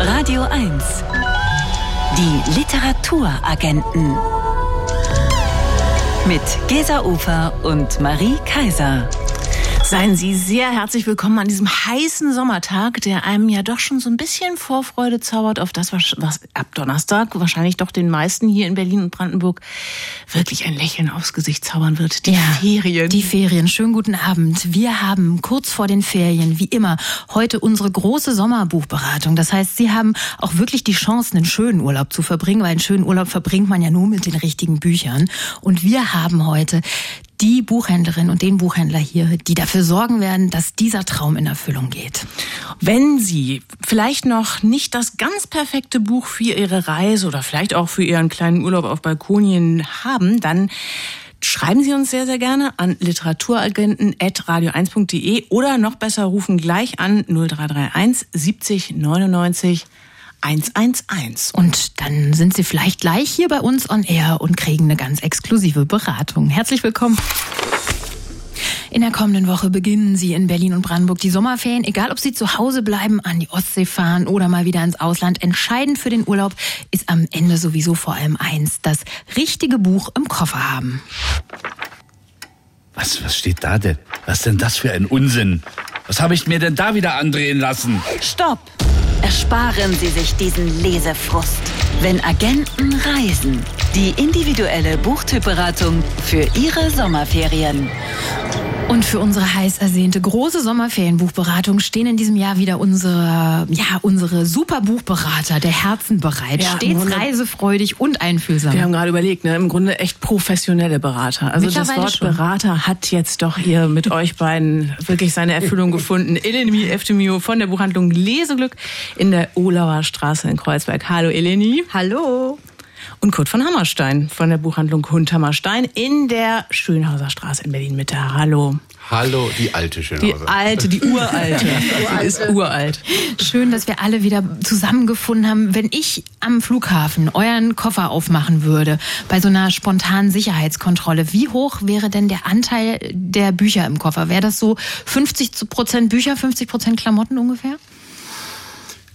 Radio 1. Die Literaturagenten. Mit Gesa Ufer und Marie Kaiser. Seien Sie sehr herzlich willkommen an diesem heißen Sommertag, der einem ja doch schon so ein bisschen Vorfreude zaubert auf das, was, ab Donnerstag wahrscheinlich doch den meisten hier in Berlin und Brandenburg wirklich ein Lächeln aufs Gesicht zaubern wird. Die ja, Ferien. Die Ferien. Schönen guten Abend. Wir haben kurz vor den Ferien, wie immer, heute unsere große Sommerbuchberatung. Das heißt, Sie haben auch wirklich die Chance, einen schönen Urlaub zu verbringen, weil einen schönen Urlaub verbringt man ja nur mit den richtigen Büchern. Und wir haben heute die Buchhändlerin und den Buchhändler hier, die dafür sorgen werden, dass dieser Traum in Erfüllung geht. Wenn Sie vielleicht noch nicht das ganz perfekte Buch für Ihre Reise oder vielleicht auch für Ihren kleinen Urlaub auf Balkonien haben, dann schreiben Sie uns sehr, sehr gerne an literaturagenten.radio1.de oder noch besser rufen gleich an 0331 70 99 111. Und dann sind Sie vielleicht gleich hier bei uns on Air und kriegen eine ganz exklusive Beratung. Herzlich willkommen. In der kommenden Woche beginnen Sie in Berlin und Brandenburg die Sommerferien. Egal, ob Sie zu Hause bleiben, an die Ostsee fahren oder mal wieder ins Ausland. Entscheidend für den Urlaub ist am Ende sowieso vor allem eins, das richtige Buch im Koffer haben. Was, was steht da denn? Was denn das für ein Unsinn? Was habe ich mir denn da wieder andrehen lassen? Stopp! Ersparen Sie sich diesen Lesefrust. Wenn Agenten reisen. Die individuelle Buchtypberatung für Ihre Sommerferien. Und für unsere heiß ersehnte große Sommerferienbuchberatung stehen in diesem Jahr wieder unsere, ja, unsere super Buchberater der Herzen bereit. Ja, Stets reisefreudig und einfühlsam. Wir haben gerade überlegt, ne, im Grunde echt professionelle Berater. Also das Wort schon. Berater hat jetzt doch hier mit euch beiden wirklich seine Erfüllung gefunden. Eleni Eftemio von der Buchhandlung Leseglück in der Olauer Straße in Kreuzberg. Hallo Eleni. Hallo und Kurt von Hammerstein von der Buchhandlung Hund Hammerstein in der Schönhauser Straße in Berlin Mitte. Hallo. Hallo, die alte Schönhauser. Die alte, die uralte. die ist uralt. Schön, dass wir alle wieder zusammengefunden haben. Wenn ich am Flughafen euren Koffer aufmachen würde, bei so einer spontanen Sicherheitskontrolle, wie hoch wäre denn der Anteil der Bücher im Koffer? Wäre das so 50 Prozent Bücher, 50 Prozent Klamotten ungefähr?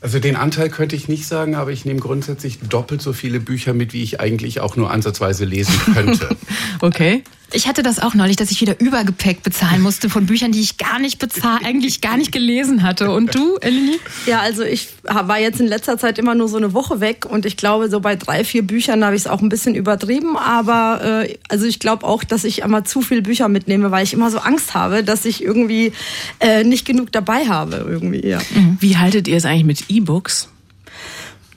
Also den Anteil könnte ich nicht sagen, aber ich nehme grundsätzlich doppelt so viele Bücher mit, wie ich eigentlich auch nur ansatzweise lesen könnte. okay. Ich hatte das auch neulich, dass ich wieder Übergepäck bezahlen musste von Büchern, die ich gar nicht bezahlt, eigentlich gar nicht gelesen hatte. Und du, Eleni? Ja, also ich war jetzt in letzter Zeit immer nur so eine Woche weg und ich glaube, so bei drei, vier Büchern habe ich es auch ein bisschen übertrieben. Aber äh, also ich glaube auch, dass ich immer zu viele Bücher mitnehme, weil ich immer so Angst habe, dass ich irgendwie äh, nicht genug dabei habe. Irgendwie, ja. Wie haltet ihr es eigentlich mit E-Books?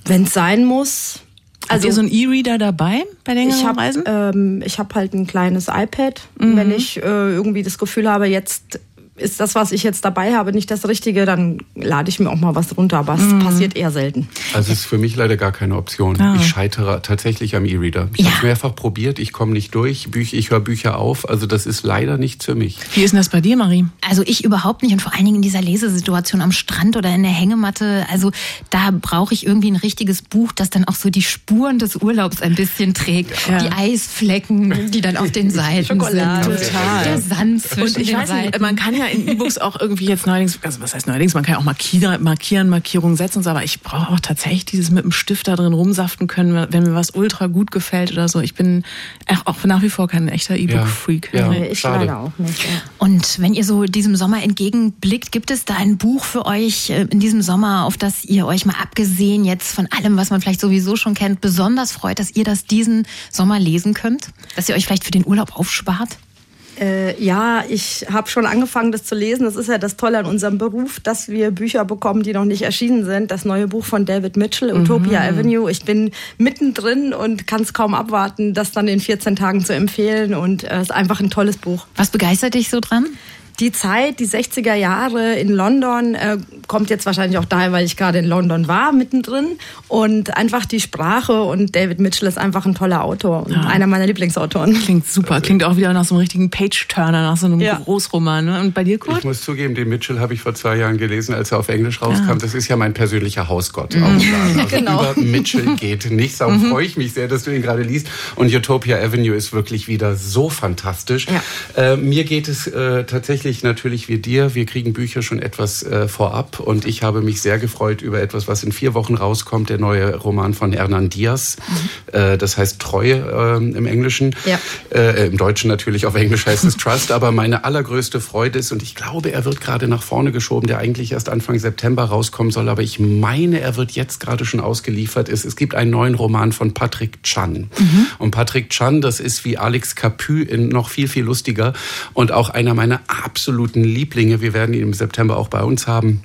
Wenn es sein muss, also, Habt ihr so einen E-Reader dabei bei längeren ich hab, Reisen? Ähm, ich habe halt ein kleines iPad. Mhm. Wenn ich äh, irgendwie das Gefühl habe, jetzt ist das, was ich jetzt dabei habe, nicht das Richtige, dann lade ich mir auch mal was runter. Aber es mhm. passiert eher selten. Also es ist für mich leider gar keine Option. Ah. Ich scheitere tatsächlich am E-Reader. Ich ja. habe es mehrfach probiert, ich komme nicht durch, ich höre Bücher auf. Also das ist leider nicht für mich. Wie ist denn das bei dir, Marie? Also ich überhaupt nicht und vor allen Dingen in dieser Lesesituation am Strand oder in der Hängematte. Also da brauche ich irgendwie ein richtiges Buch, das dann auch so die Spuren des Urlaubs ein bisschen trägt. Ja. Die Eisflecken, die dann auf den Seiten sind. Total. Der Sand zwischen und ich den weiß Seiten. Nicht, man kann ja ja in E-Books auch irgendwie jetzt neuerdings, also was heißt neuerdings, man kann ja auch markieren, markieren Markierungen setzen und so, aber ich brauche auch tatsächlich dieses mit dem Stift da drin rumsaften können, wenn mir was ultra gut gefällt oder so. Ich bin auch nach wie vor kein echter E-Book-Freak. Ja, ja, ich schade. leider auch nicht. Ja. Und wenn ihr so diesem Sommer entgegenblickt, gibt es da ein Buch für euch äh, in diesem Sommer, auf das ihr euch mal abgesehen jetzt von allem, was man vielleicht sowieso schon kennt, besonders freut, dass ihr das diesen Sommer lesen könnt? Dass ihr euch vielleicht für den Urlaub aufspart? Äh, ja, ich habe schon angefangen, das zu lesen. Das ist ja das Tolle an unserem Beruf, dass wir Bücher bekommen, die noch nicht erschienen sind. Das neue Buch von David Mitchell, Utopia mhm. Avenue. Ich bin mittendrin und kann es kaum abwarten, das dann in 14 Tagen zu empfehlen. Und es äh, ist einfach ein tolles Buch. Was begeistert dich so dran? Die Zeit, die 60er Jahre in London, äh, kommt jetzt wahrscheinlich auch daher, weil ich gerade in London war, mittendrin. Und einfach die Sprache und David Mitchell ist einfach ein toller Autor und ja. einer meiner Lieblingsautoren. Klingt super, klingt auch wieder nach so einem richtigen Page-Turner, nach so einem ja. Großroman. Ne? Und bei dir, Kurt? Ich muss zugeben, den Mitchell habe ich vor zwei Jahren gelesen, als er auf Englisch rauskam. Ja. Das ist ja mein persönlicher Hausgott. Mhm. Also genau. über Mitchell geht nichts. Darum mhm. freue ich mich sehr, dass du ihn gerade liest. Und Utopia Avenue ist wirklich wieder so fantastisch. Äh, mir geht es äh, tatsächlich tatsächlich natürlich wie dir. Wir kriegen Bücher schon etwas äh, vorab und ich habe mich sehr gefreut über etwas, was in vier Wochen rauskommt, der neue Roman von Hernan Diaz. Mhm. Äh, das heißt Treue äh, im Englischen. Ja. Äh, Im Deutschen natürlich, auf Englisch heißt es Trust. aber meine allergrößte Freude ist, und ich glaube, er wird gerade nach vorne geschoben, der eigentlich erst Anfang September rauskommen soll, aber ich meine, er wird jetzt gerade schon ausgeliefert. Ist. Es gibt einen neuen Roman von Patrick Chan. Mhm. Und Patrick Chan, das ist wie Alex Capu in noch viel, viel lustiger und auch einer meiner absoluten Lieblinge. Wir werden ihn im September auch bei uns haben.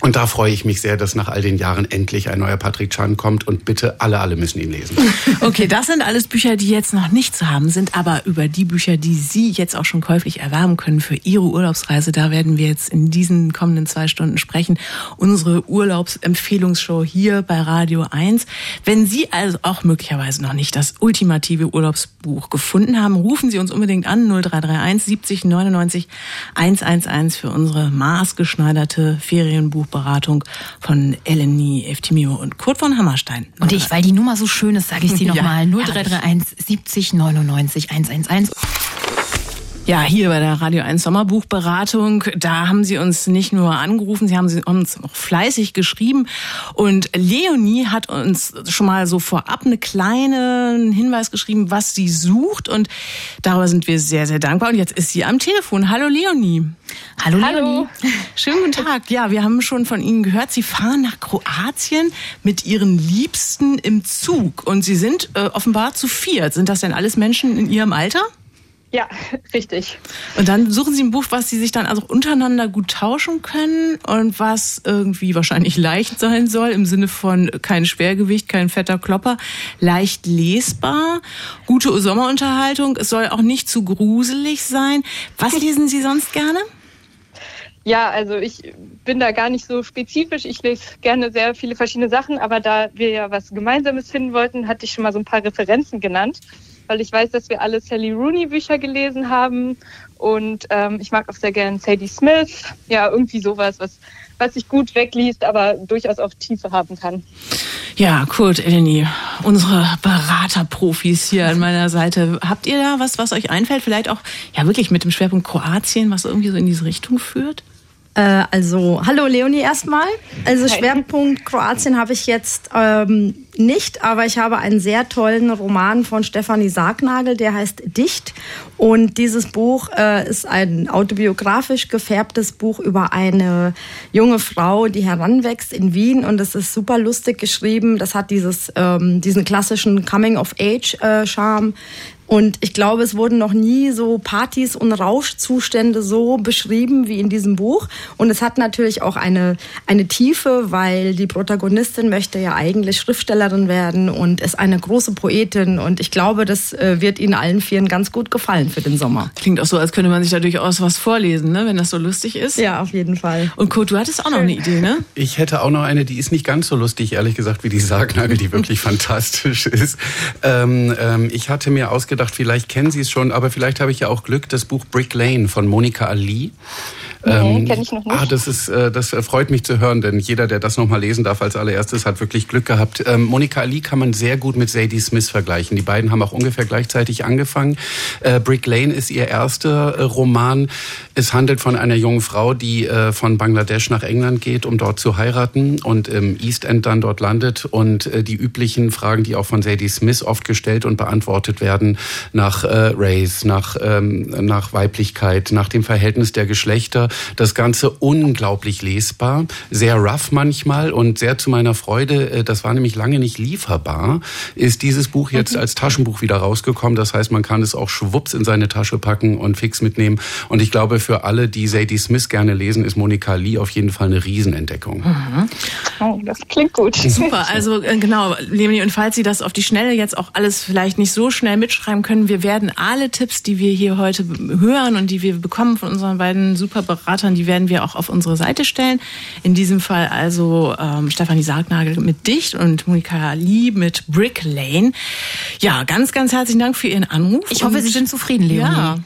Und da freue ich mich sehr, dass nach all den Jahren endlich ein neuer Patrick Chan kommt und bitte alle, alle müssen ihn lesen. Okay, das sind alles Bücher, die jetzt noch nicht zu haben sind, aber über die Bücher, die Sie jetzt auch schon käuflich erwerben können für Ihre Urlaubsreise, da werden wir jetzt in diesen kommenden zwei Stunden sprechen. Unsere Urlaubsempfehlungsshow hier bei Radio 1. Wenn Sie also auch möglicherweise noch nicht das ultimative Urlaubsbuch gefunden haben, rufen Sie uns unbedingt an 0331 70 99 111 für unsere maßgeschneiderte Ferienbuch Buchberatung von Eleni Eftimio und Kurt von Hammerstein. Und ich, weil die Nummer so schön ist, sage ich sie nochmal. Ja, 0331 70 99 111. Ja, hier bei der Radio 1 Sommerbuchberatung, da haben Sie uns nicht nur angerufen, Sie haben uns auch fleißig geschrieben. Und Leonie hat uns schon mal so vorab einen kleinen Hinweis geschrieben, was sie sucht. Und darüber sind wir sehr, sehr dankbar. Und jetzt ist sie am Telefon. Hallo Leonie. Hallo, Hallo. Leonie. Schönen guten Tag. Ja, wir haben schon von Ihnen gehört, Sie fahren nach Kroatien mit Ihren Liebsten im Zug. Und Sie sind äh, offenbar zu viert. Sind das denn alles Menschen in Ihrem Alter? Ja, richtig. Und dann suchen Sie ein Buch, was Sie sich dann also untereinander gut tauschen können und was irgendwie wahrscheinlich leicht sein soll, im Sinne von kein Schwergewicht, kein fetter Klopper, leicht lesbar, gute Sommerunterhaltung. Es soll auch nicht zu gruselig sein. Was lesen Sie sonst gerne? Ja, also ich bin da gar nicht so spezifisch. Ich lese gerne sehr viele verschiedene Sachen, aber da wir ja was Gemeinsames finden wollten, hatte ich schon mal so ein paar Referenzen genannt weil ich weiß, dass wir alle Sally Rooney Bücher gelesen haben und ähm, ich mag auch sehr gern Sadie Smith. Ja, irgendwie sowas, was was sich gut wegliest, aber durchaus auch Tiefe haben kann. Ja, Kurt, Eleni, unsere Beraterprofis hier an meiner Seite. Habt ihr da was, was euch einfällt? Vielleicht auch ja wirklich mit dem Schwerpunkt Kroatien, was irgendwie so in diese Richtung führt? Äh, also, hallo Leonie erstmal. Also Schwerpunkt Kroatien habe ich jetzt ähm, nicht, aber ich habe einen sehr tollen Roman von Stefanie Sargnagel, der heißt Dicht. Und dieses Buch äh, ist ein autobiografisch gefärbtes Buch über eine junge Frau, die heranwächst in Wien. Und es ist super lustig geschrieben. Das hat dieses, ähm, diesen klassischen Coming-of-Age-Charme. Und ich glaube, es wurden noch nie so Partys und Rauschzustände so beschrieben wie in diesem Buch. Und es hat natürlich auch eine, eine Tiefe, weil die Protagonistin möchte ja eigentlich Schriftstellerin werden und ist eine große Poetin. Und ich glaube, das äh, wird Ihnen allen vieren ganz gut gefallen für den Sommer. Klingt auch so, als könnte man sich da durchaus was vorlesen, ne? wenn das so lustig ist. Ja, auf jeden Fall. Und Kurt, du hattest auch noch eine Idee, ne? Ich hätte auch noch eine, die ist nicht ganz so lustig, ehrlich gesagt, wie die Sargnagel, die wirklich fantastisch ist. Ähm, ähm, ich hatte mir ausgedacht, gedacht, vielleicht kennen Sie es schon, aber vielleicht habe ich ja auch Glück, das Buch Brick Lane von Monika Ali. Nee, ähm, kenne ich noch nicht. Ah, das ist, äh, das freut mich zu hören, denn jeder, der das noch mal lesen darf als allererstes, hat wirklich Glück gehabt. Ähm, Monika Ali kann man sehr gut mit Sadie Smith vergleichen. Die beiden haben auch ungefähr gleichzeitig angefangen. Äh, Brick Lane ist ihr erster äh, Roman. Es handelt von einer jungen Frau, die äh, von Bangladesch nach England geht, um dort zu heiraten und im East End dann dort landet und äh, die üblichen Fragen, die auch von Sadie Smith oft gestellt und beantwortet werden, nach äh, Race, nach, ähm, nach Weiblichkeit, nach dem Verhältnis der Geschlechter. Das Ganze unglaublich lesbar, sehr rough manchmal und sehr zu meiner Freude, äh, das war nämlich lange nicht lieferbar, ist dieses Buch jetzt mhm. als Taschenbuch wieder rausgekommen. Das heißt, man kann es auch schwupps in seine Tasche packen und fix mitnehmen. Und ich glaube, für alle, die Sadie Smith gerne lesen, ist Monika Lee auf jeden Fall eine Riesenentdeckung. Mhm. Oh, das klingt gut. Super, also äh, genau, Leonie, und falls Sie das auf die Schnelle jetzt auch alles vielleicht nicht so schnell mitschreiben können, wir werden alle Tipps, die wir hier heute hören und die wir bekommen von unseren beiden Superberatern, die werden wir auch auf unsere Seite stellen. In diesem Fall also ähm, Stefanie Sargnagel mit Dicht und Monika Lee mit Brick Lane. Ja, ganz, ganz herzlichen Dank für Ihren Anruf. Ich hoffe, Sie sind zufrieden, Leonie. Ja.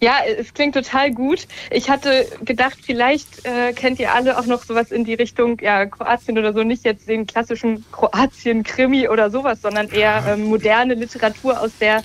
Ja, es klingt total gut. Ich hatte gedacht, vielleicht äh, kennt ihr alle auch noch sowas in die Richtung, ja, Kroatien oder so, nicht jetzt den klassischen Kroatien-Krimi oder sowas, sondern eher ähm, moderne Literatur aus der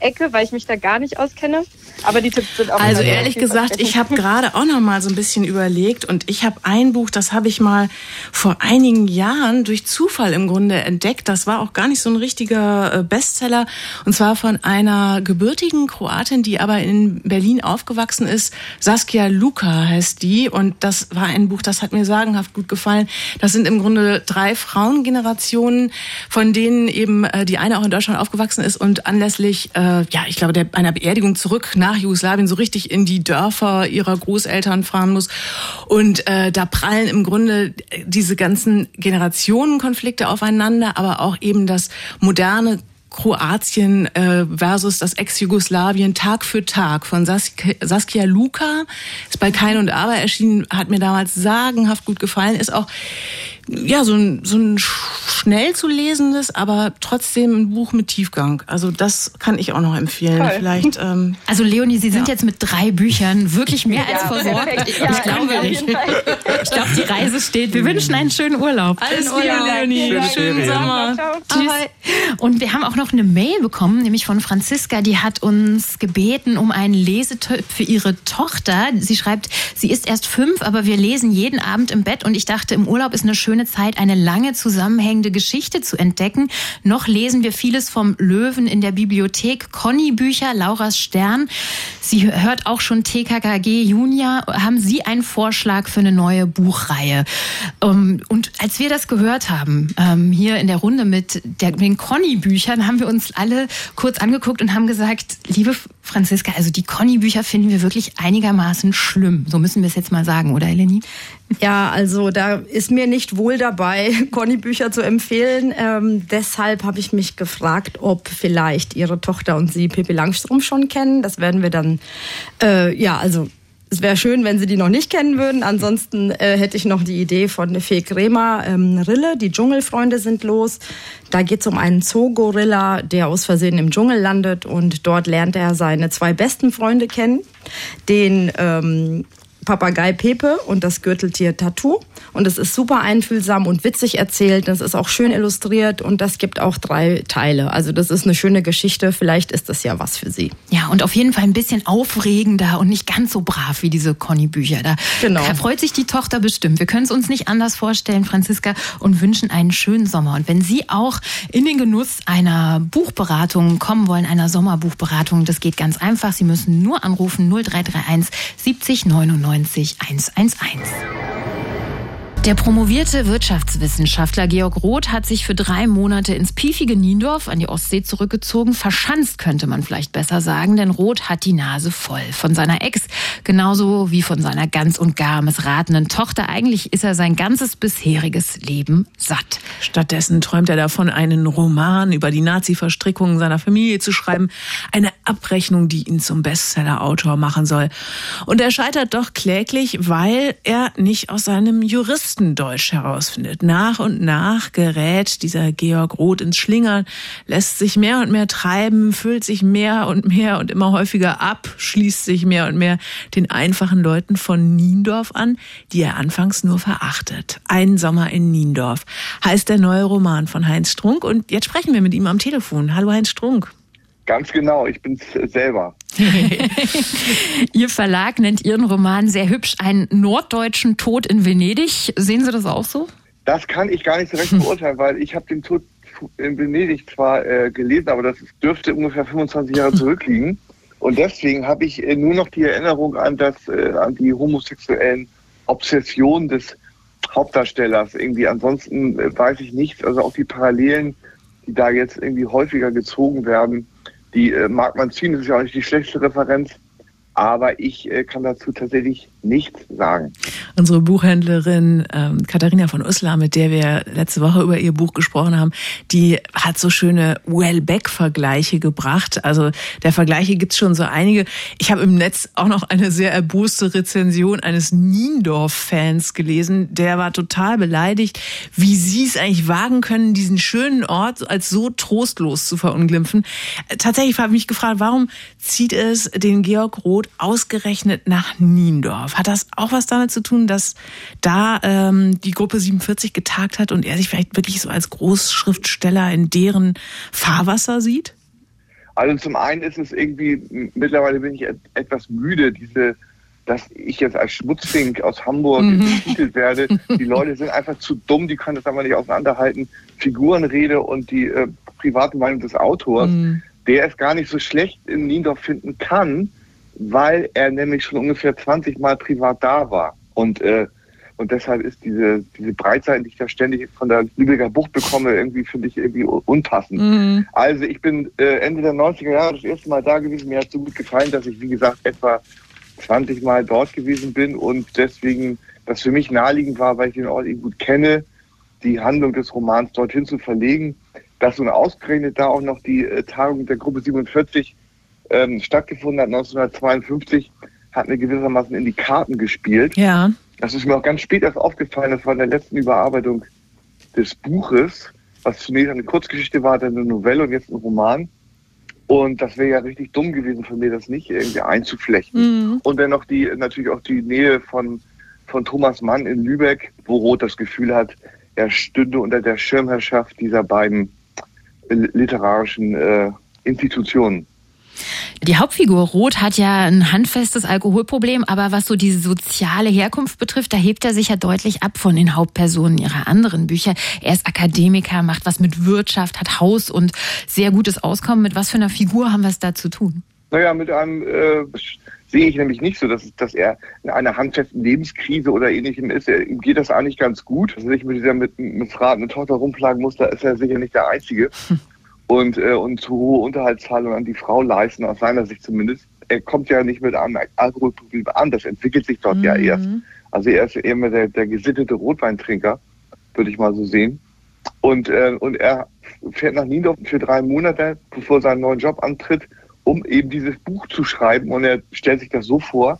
Ecke, weil ich mich da gar nicht auskenne. Aber die Tipps sind auch Also ehrlich gesagt, ich habe gerade auch noch mal so ein bisschen überlegt und ich habe ein Buch, das habe ich mal vor einigen Jahren durch Zufall im Grunde entdeckt. Das war auch gar nicht so ein richtiger äh, Bestseller und zwar von einer gebürtigen Kroatin, die aber in Berlin aufgewachsen ist. Saskia Luka heißt die und das war ein Buch, das hat mir sagenhaft gut gefallen. Das sind im Grunde drei Frauengenerationen, von denen eben äh, die eine auch in Deutschland aufgewachsen ist und anlässlich äh, äh, ja, ich glaube, der, einer Beerdigung zurück nach Jugoslawien so richtig in die Dörfer ihrer Großeltern fahren muss. Und äh, da prallen im Grunde diese ganzen Generationenkonflikte aufeinander, aber auch eben das moderne Kroatien äh, versus das Ex-Jugoslawien Tag für Tag von Saskia, Saskia Luka. Ist bei Kein und Aber erschienen, hat mir damals sagenhaft gut gefallen. Ist auch ja, so ein, so ein schnell zu lesendes, aber trotzdem ein Buch mit Tiefgang. Also das kann ich auch noch empfehlen. Toll. Vielleicht. Ähm, also Leonie, Sie sind ja. jetzt mit drei Büchern wirklich mehr als versorgt. Ich, ja, ich glaube nicht. Ich glaube, die Reise steht. Wir wünschen einen schönen Urlaub. Alles Gute, Leonie. Schönen, schönen Sommer. Tschüss. Und wir haben auch noch eine Mail bekommen, nämlich von Franziska. Die hat uns gebeten um einen Lesetipp für ihre Tochter. Sie schreibt, sie ist erst fünf, aber wir lesen jeden Abend im Bett und ich dachte, im Urlaub ist eine schöne schöne Zeit, eine lange zusammenhängende Geschichte zu entdecken. Noch lesen wir vieles vom Löwen in der Bibliothek. Conny Bücher, Lauras Stern. Sie hört auch schon TKKG Junior. Haben Sie einen Vorschlag für eine neue Buchreihe? Ähm, und als wir das gehört haben, ähm, hier in der Runde mit den Conny Büchern, haben wir uns alle kurz angeguckt und haben gesagt, liebe Franziska, also die Conny Bücher finden wir wirklich einigermaßen schlimm. So müssen wir es jetzt mal sagen, oder Eleni? Ja, also da ist mir nicht wohl dabei, Conny-Bücher zu empfehlen. Ähm, deshalb habe ich mich gefragt, ob vielleicht Ihre Tochter und Sie Pippi Langstrumpf schon kennen. Das werden wir dann, äh, ja, also es wäre schön, wenn Sie die noch nicht kennen würden. Ansonsten äh, hätte ich noch die Idee von Fee Kremer, ähm, Rille, die Dschungelfreunde sind los. Da geht es um einen Zoogorilla, der aus Versehen im Dschungel landet und dort lernt er seine zwei besten Freunde kennen. Den ähm, Papagei Pepe und das Gürteltier Tattoo. Und es ist super einfühlsam und witzig erzählt. Das ist auch schön illustriert und das gibt auch drei Teile. Also das ist eine schöne Geschichte. Vielleicht ist das ja was für Sie. Ja, und auf jeden Fall ein bisschen aufregender und nicht ganz so brav wie diese Conny-Bücher. Da genau. freut sich die Tochter bestimmt. Wir können es uns nicht anders vorstellen, Franziska, und wünschen einen schönen Sommer. Und wenn Sie auch in den Genuss einer Buchberatung kommen wollen, einer Sommerbuchberatung, das geht ganz einfach. Sie müssen nur anrufen 0331 70 99 90 111. Der promovierte Wirtschaftswissenschaftler Georg Roth hat sich für drei Monate ins piefige Niendorf an die Ostsee zurückgezogen. Verschanzt könnte man vielleicht besser sagen, denn Roth hat die Nase voll von seiner Ex, genauso wie von seiner ganz und gar missratenen Tochter. Eigentlich ist er sein ganzes bisheriges Leben satt. Stattdessen träumt er davon, einen Roman über die Nazi-Verstrickungen seiner Familie zu schreiben. Eine Abrechnung, die ihn zum Bestseller-Autor machen soll. Und er scheitert doch kläglich, weil er nicht aus seinem Juristen Deutsch herausfindet. Nach und nach gerät dieser Georg Roth ins Schlingern, lässt sich mehr und mehr treiben, füllt sich mehr und mehr und immer häufiger ab, schließt sich mehr und mehr den einfachen Leuten von Niendorf an, die er anfangs nur verachtet. Ein Sommer in Niendorf heißt der neue Roman von Heinz Strunk und jetzt sprechen wir mit ihm am Telefon. Hallo Heinz Strunk. Ganz genau, ich bin's selber. Ihr Verlag nennt Ihren Roman sehr hübsch einen norddeutschen Tod in Venedig. Sehen Sie das auch so? Das kann ich gar nicht so recht beurteilen, weil ich habe den Tod in Venedig zwar äh, gelesen, aber das dürfte ungefähr 25 Jahre zurückliegen. Und deswegen habe ich äh, nur noch die Erinnerung an das, äh, an die homosexuellen Obsessionen des Hauptdarstellers. Irgendwie ansonsten äh, weiß ich nichts. Also auch die Parallelen, die da jetzt irgendwie häufiger gezogen werden, die äh, mag man ziehen, das ist ja auch nicht die schlechteste Referenz, aber ich äh, kann dazu tatsächlich nichts sagen. Unsere Buchhändlerin ähm, Katharina von Uslar, mit der wir letzte Woche über ihr Buch gesprochen haben, die hat so schöne Wellbeck-Vergleiche gebracht. Also der Vergleiche gibt's schon so einige. Ich habe im Netz auch noch eine sehr erboste Rezension eines Niendorf-Fans gelesen. Der war total beleidigt, wie sie es eigentlich wagen können, diesen schönen Ort als so trostlos zu verunglimpfen. Tatsächlich habe ich mich gefragt, warum zieht es den Georg Roth ausgerechnet nach Niendorf? Hat das auch was damit zu tun, dass da ähm, die Gruppe 47 getagt hat und er sich vielleicht wirklich so als Großschriftsteller in deren Fahrwasser sieht? Also zum einen ist es irgendwie, mittlerweile bin ich etwas müde, diese, dass ich jetzt als Schmutzfink aus Hamburg mhm. betitelt werde. Die Leute sind einfach zu dumm, die können das einfach nicht auseinanderhalten. Figurenrede und die äh, private Meinung des Autors, mhm. der es gar nicht so schlecht in Niendorf finden kann, weil er nämlich schon ungefähr 20 Mal privat da war. Und, äh, und deshalb ist diese, diese Breitseite, die ich da ständig von der Lübecker Bucht bekomme, irgendwie finde ich irgendwie unpassend. Mhm. Also ich bin äh, Ende der 90er Jahre das erste Mal da gewesen. Mir hat so gut gefallen, dass ich, wie gesagt, etwa 20 Mal dort gewesen bin und deswegen das für mich naheliegend war, weil ich den Ort eben gut kenne, die Handlung des Romans dorthin zu verlegen. Dass nun ausgerechnet da auch noch die äh, Tagung der Gruppe 47 ähm, stattgefunden hat, 1952, hat mir gewissermaßen in die Karten gespielt. Ja. Das ist mir auch ganz spät erst aufgefallen, das war in der letzten Überarbeitung des Buches, was zunächst eine Kurzgeschichte war, dann eine Novelle und jetzt ein Roman. Und das wäre ja richtig dumm gewesen von mir, das nicht irgendwie einzuflechten. Mhm. Und dann noch die, natürlich auch die Nähe von, von Thomas Mann in Lübeck, wo Roth das Gefühl hat, er stünde unter der Schirmherrschaft dieser beiden literarischen äh, Institutionen. Die Hauptfigur Roth hat ja ein handfestes Alkoholproblem, aber was so diese soziale Herkunft betrifft, da hebt er sich ja deutlich ab von den Hauptpersonen ihrer anderen Bücher. Er ist Akademiker, macht was mit Wirtschaft, hat Haus und sehr gutes Auskommen. Mit was für einer Figur haben wir es da zu tun? Naja, mit einem äh, sehe ich nämlich nicht so, dass, dass er in einer handfesten Lebenskrise oder ähnlichem ist. Er, ihm geht das eigentlich ganz gut. Dass er sich mit dieser mit, mit Rat eine Tochter rumplagen muss, da ist er sicher nicht der Einzige. Hm. und, äh, und zu hohe Unterhaltszahlungen an die Frau leisten, aus seiner Sicht zumindest. Er kommt ja nicht mit einem Alkoholproblem an, das entwickelt sich dort mhm. ja erst. Also er ist eher der, der gesittete Rotweintrinker, würde ich mal so sehen. Und, äh, und er fährt nach Niendorf für drei Monate, bevor er seinen neuen Job antritt, um eben dieses Buch zu schreiben. Und er stellt sich das so vor,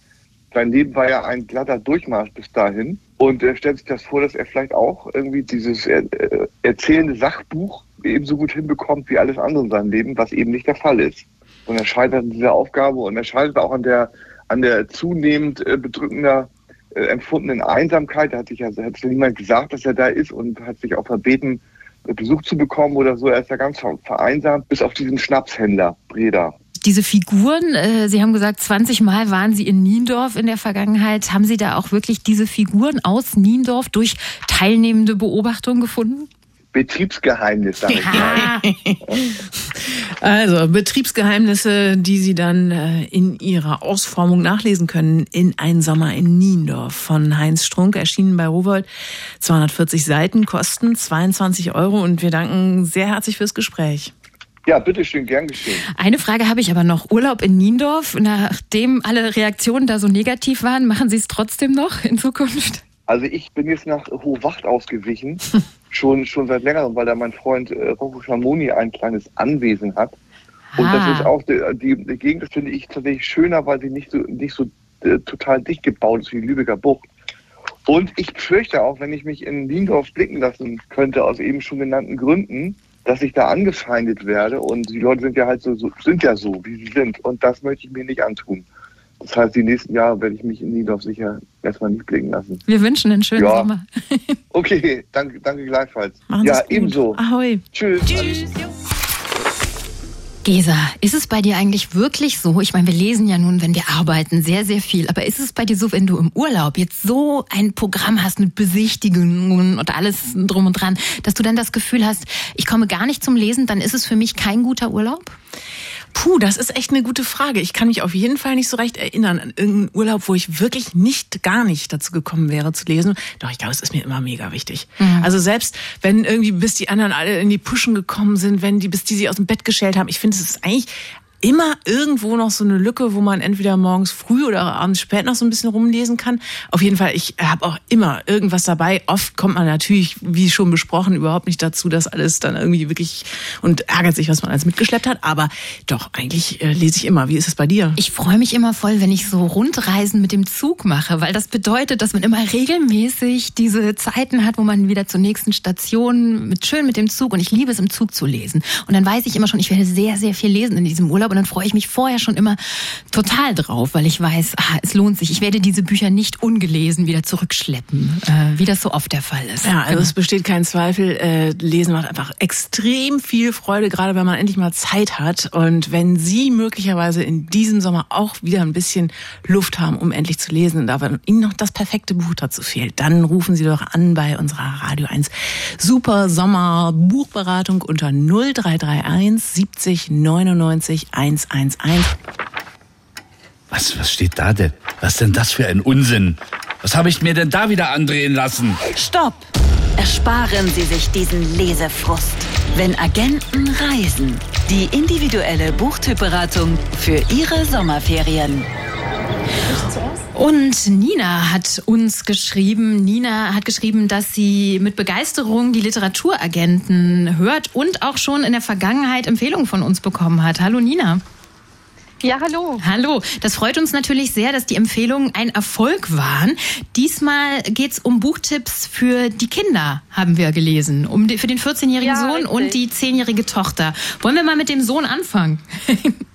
sein Leben war ja ein glatter Durchmarsch bis dahin. Und er stellt sich das vor, dass er vielleicht auch irgendwie dieses äh, erzählende Sachbuch ebenso gut hinbekommt wie alles andere in seinem Leben, was eben nicht der Fall ist. Und er scheitert an dieser Aufgabe und er scheitert auch an der, an der zunehmend äh, bedrückender äh, empfundenen Einsamkeit. Da hat sich ja hat niemand gesagt, dass er da ist und hat sich auch verbeten, Besuch zu bekommen oder so. Er ist ja ganz vereinsamt, bis auf diesen Schnapshändler Breda. Diese Figuren, äh, Sie haben gesagt, 20 Mal waren Sie in Niendorf in der Vergangenheit. Haben Sie da auch wirklich diese Figuren aus Niendorf durch teilnehmende Beobachtungen gefunden? Betriebsgeheimnis, sage ich mal. Also Betriebsgeheimnisse, die Sie dann äh, in Ihrer Ausformung nachlesen können in Ein Sommer in Niendorf von Heinz Strunk, erschienen bei Rowold. 240 Seiten, kosten 22 Euro und wir danken sehr herzlich fürs Gespräch. Ja, bitteschön, gern geschehen. Eine Frage habe ich aber noch. Urlaub in Niendorf, nachdem alle Reaktionen da so negativ waren, machen Sie es trotzdem noch in Zukunft? Also ich bin jetzt nach Hohwacht ausgewichen, schon, schon seit längerem, weil da mein Freund äh, Rocco Schamoni ein kleines Anwesen hat. Und ah. das ist auch, die, die, die Gegend finde ich tatsächlich schöner, weil sie nicht so, nicht so äh, total dicht gebaut ist wie die Lübecker Bucht. Und ich fürchte auch, wenn ich mich in Niendorf blicken lassen könnte, aus eben schon genannten Gründen, dass ich da angefeindet werde. Und die Leute sind ja halt so, so sind ja so, wie sie sind. Und das möchte ich mir nicht antun. Das heißt, die nächsten Jahre werde ich mich in Niedorf sicher erstmal nicht blicken lassen. Wir wünschen einen schönen ja. Sommer. okay, danke, danke gleichfalls. Machen ja, ebenso. Ahoi. Tschüss. Tschüss. Gesa, ist es bei dir eigentlich wirklich so? Ich meine, wir lesen ja nun, wenn wir arbeiten, sehr, sehr viel. Aber ist es bei dir so, wenn du im Urlaub jetzt so ein Programm hast mit Besichtigungen und alles drum und dran, dass du dann das Gefühl hast, ich komme gar nicht zum Lesen, dann ist es für mich kein guter Urlaub? Puh, das ist echt eine gute Frage. Ich kann mich auf jeden Fall nicht so recht erinnern an irgendeinen Urlaub, wo ich wirklich nicht, gar nicht dazu gekommen wäre zu lesen. Doch, ich glaube, es ist mir immer mega wichtig. Mhm. Also selbst wenn irgendwie bis die anderen alle in die Puschen gekommen sind, wenn die, bis die sie aus dem Bett gestellt haben, ich finde, es ist eigentlich immer irgendwo noch so eine Lücke, wo man entweder morgens früh oder abends spät noch so ein bisschen rumlesen kann. Auf jeden Fall, ich habe auch immer irgendwas dabei. Oft kommt man natürlich, wie schon besprochen, überhaupt nicht dazu, dass alles dann irgendwie wirklich und ärgert sich, was man alles mitgeschleppt hat. Aber doch, eigentlich äh, lese ich immer. Wie ist es bei dir? Ich freue mich immer voll, wenn ich so Rundreisen mit dem Zug mache, weil das bedeutet, dass man immer regelmäßig diese Zeiten hat, wo man wieder zur nächsten Station mit schön mit dem Zug und ich liebe es im Zug zu lesen. Und dann weiß ich immer schon, ich werde sehr, sehr viel lesen in diesem Urlaub und dann freue ich mich vorher schon immer total drauf, weil ich weiß, ah, es lohnt sich. Ich werde diese Bücher nicht ungelesen wieder zurückschleppen, äh, wie das so oft der Fall ist. Ja, also genau. es besteht kein Zweifel. Äh, Lesen macht einfach extrem viel Freude, gerade wenn man endlich mal Zeit hat. Und wenn Sie möglicherweise in diesem Sommer auch wieder ein bisschen Luft haben, um endlich zu lesen und aber Ihnen noch das perfekte Buch dazu fehlt, dann rufen Sie doch an bei unserer Radio 1 Super Sommer Buchberatung unter 0331 70 99 111. Was, was steht da denn? Was denn das für ein Unsinn? Was habe ich mir denn da wieder andrehen lassen? Stopp! Ersparen Sie sich diesen Lesefrust. Wenn Agenten reisen. Die individuelle Buchtypberatung für Ihre Sommerferien. Und Nina hat uns geschrieben, Nina hat geschrieben, dass sie mit Begeisterung die Literaturagenten hört und auch schon in der Vergangenheit Empfehlungen von uns bekommen hat. Hallo Nina. Ja, hallo. Hallo. Das freut uns natürlich sehr, dass die Empfehlungen ein Erfolg waren. Diesmal geht es um Buchtipps für die Kinder, haben wir gelesen. Um die, für den 14-jährigen ja, Sohn richtig. und die 10-jährige Tochter. Wollen wir mal mit dem Sohn anfangen?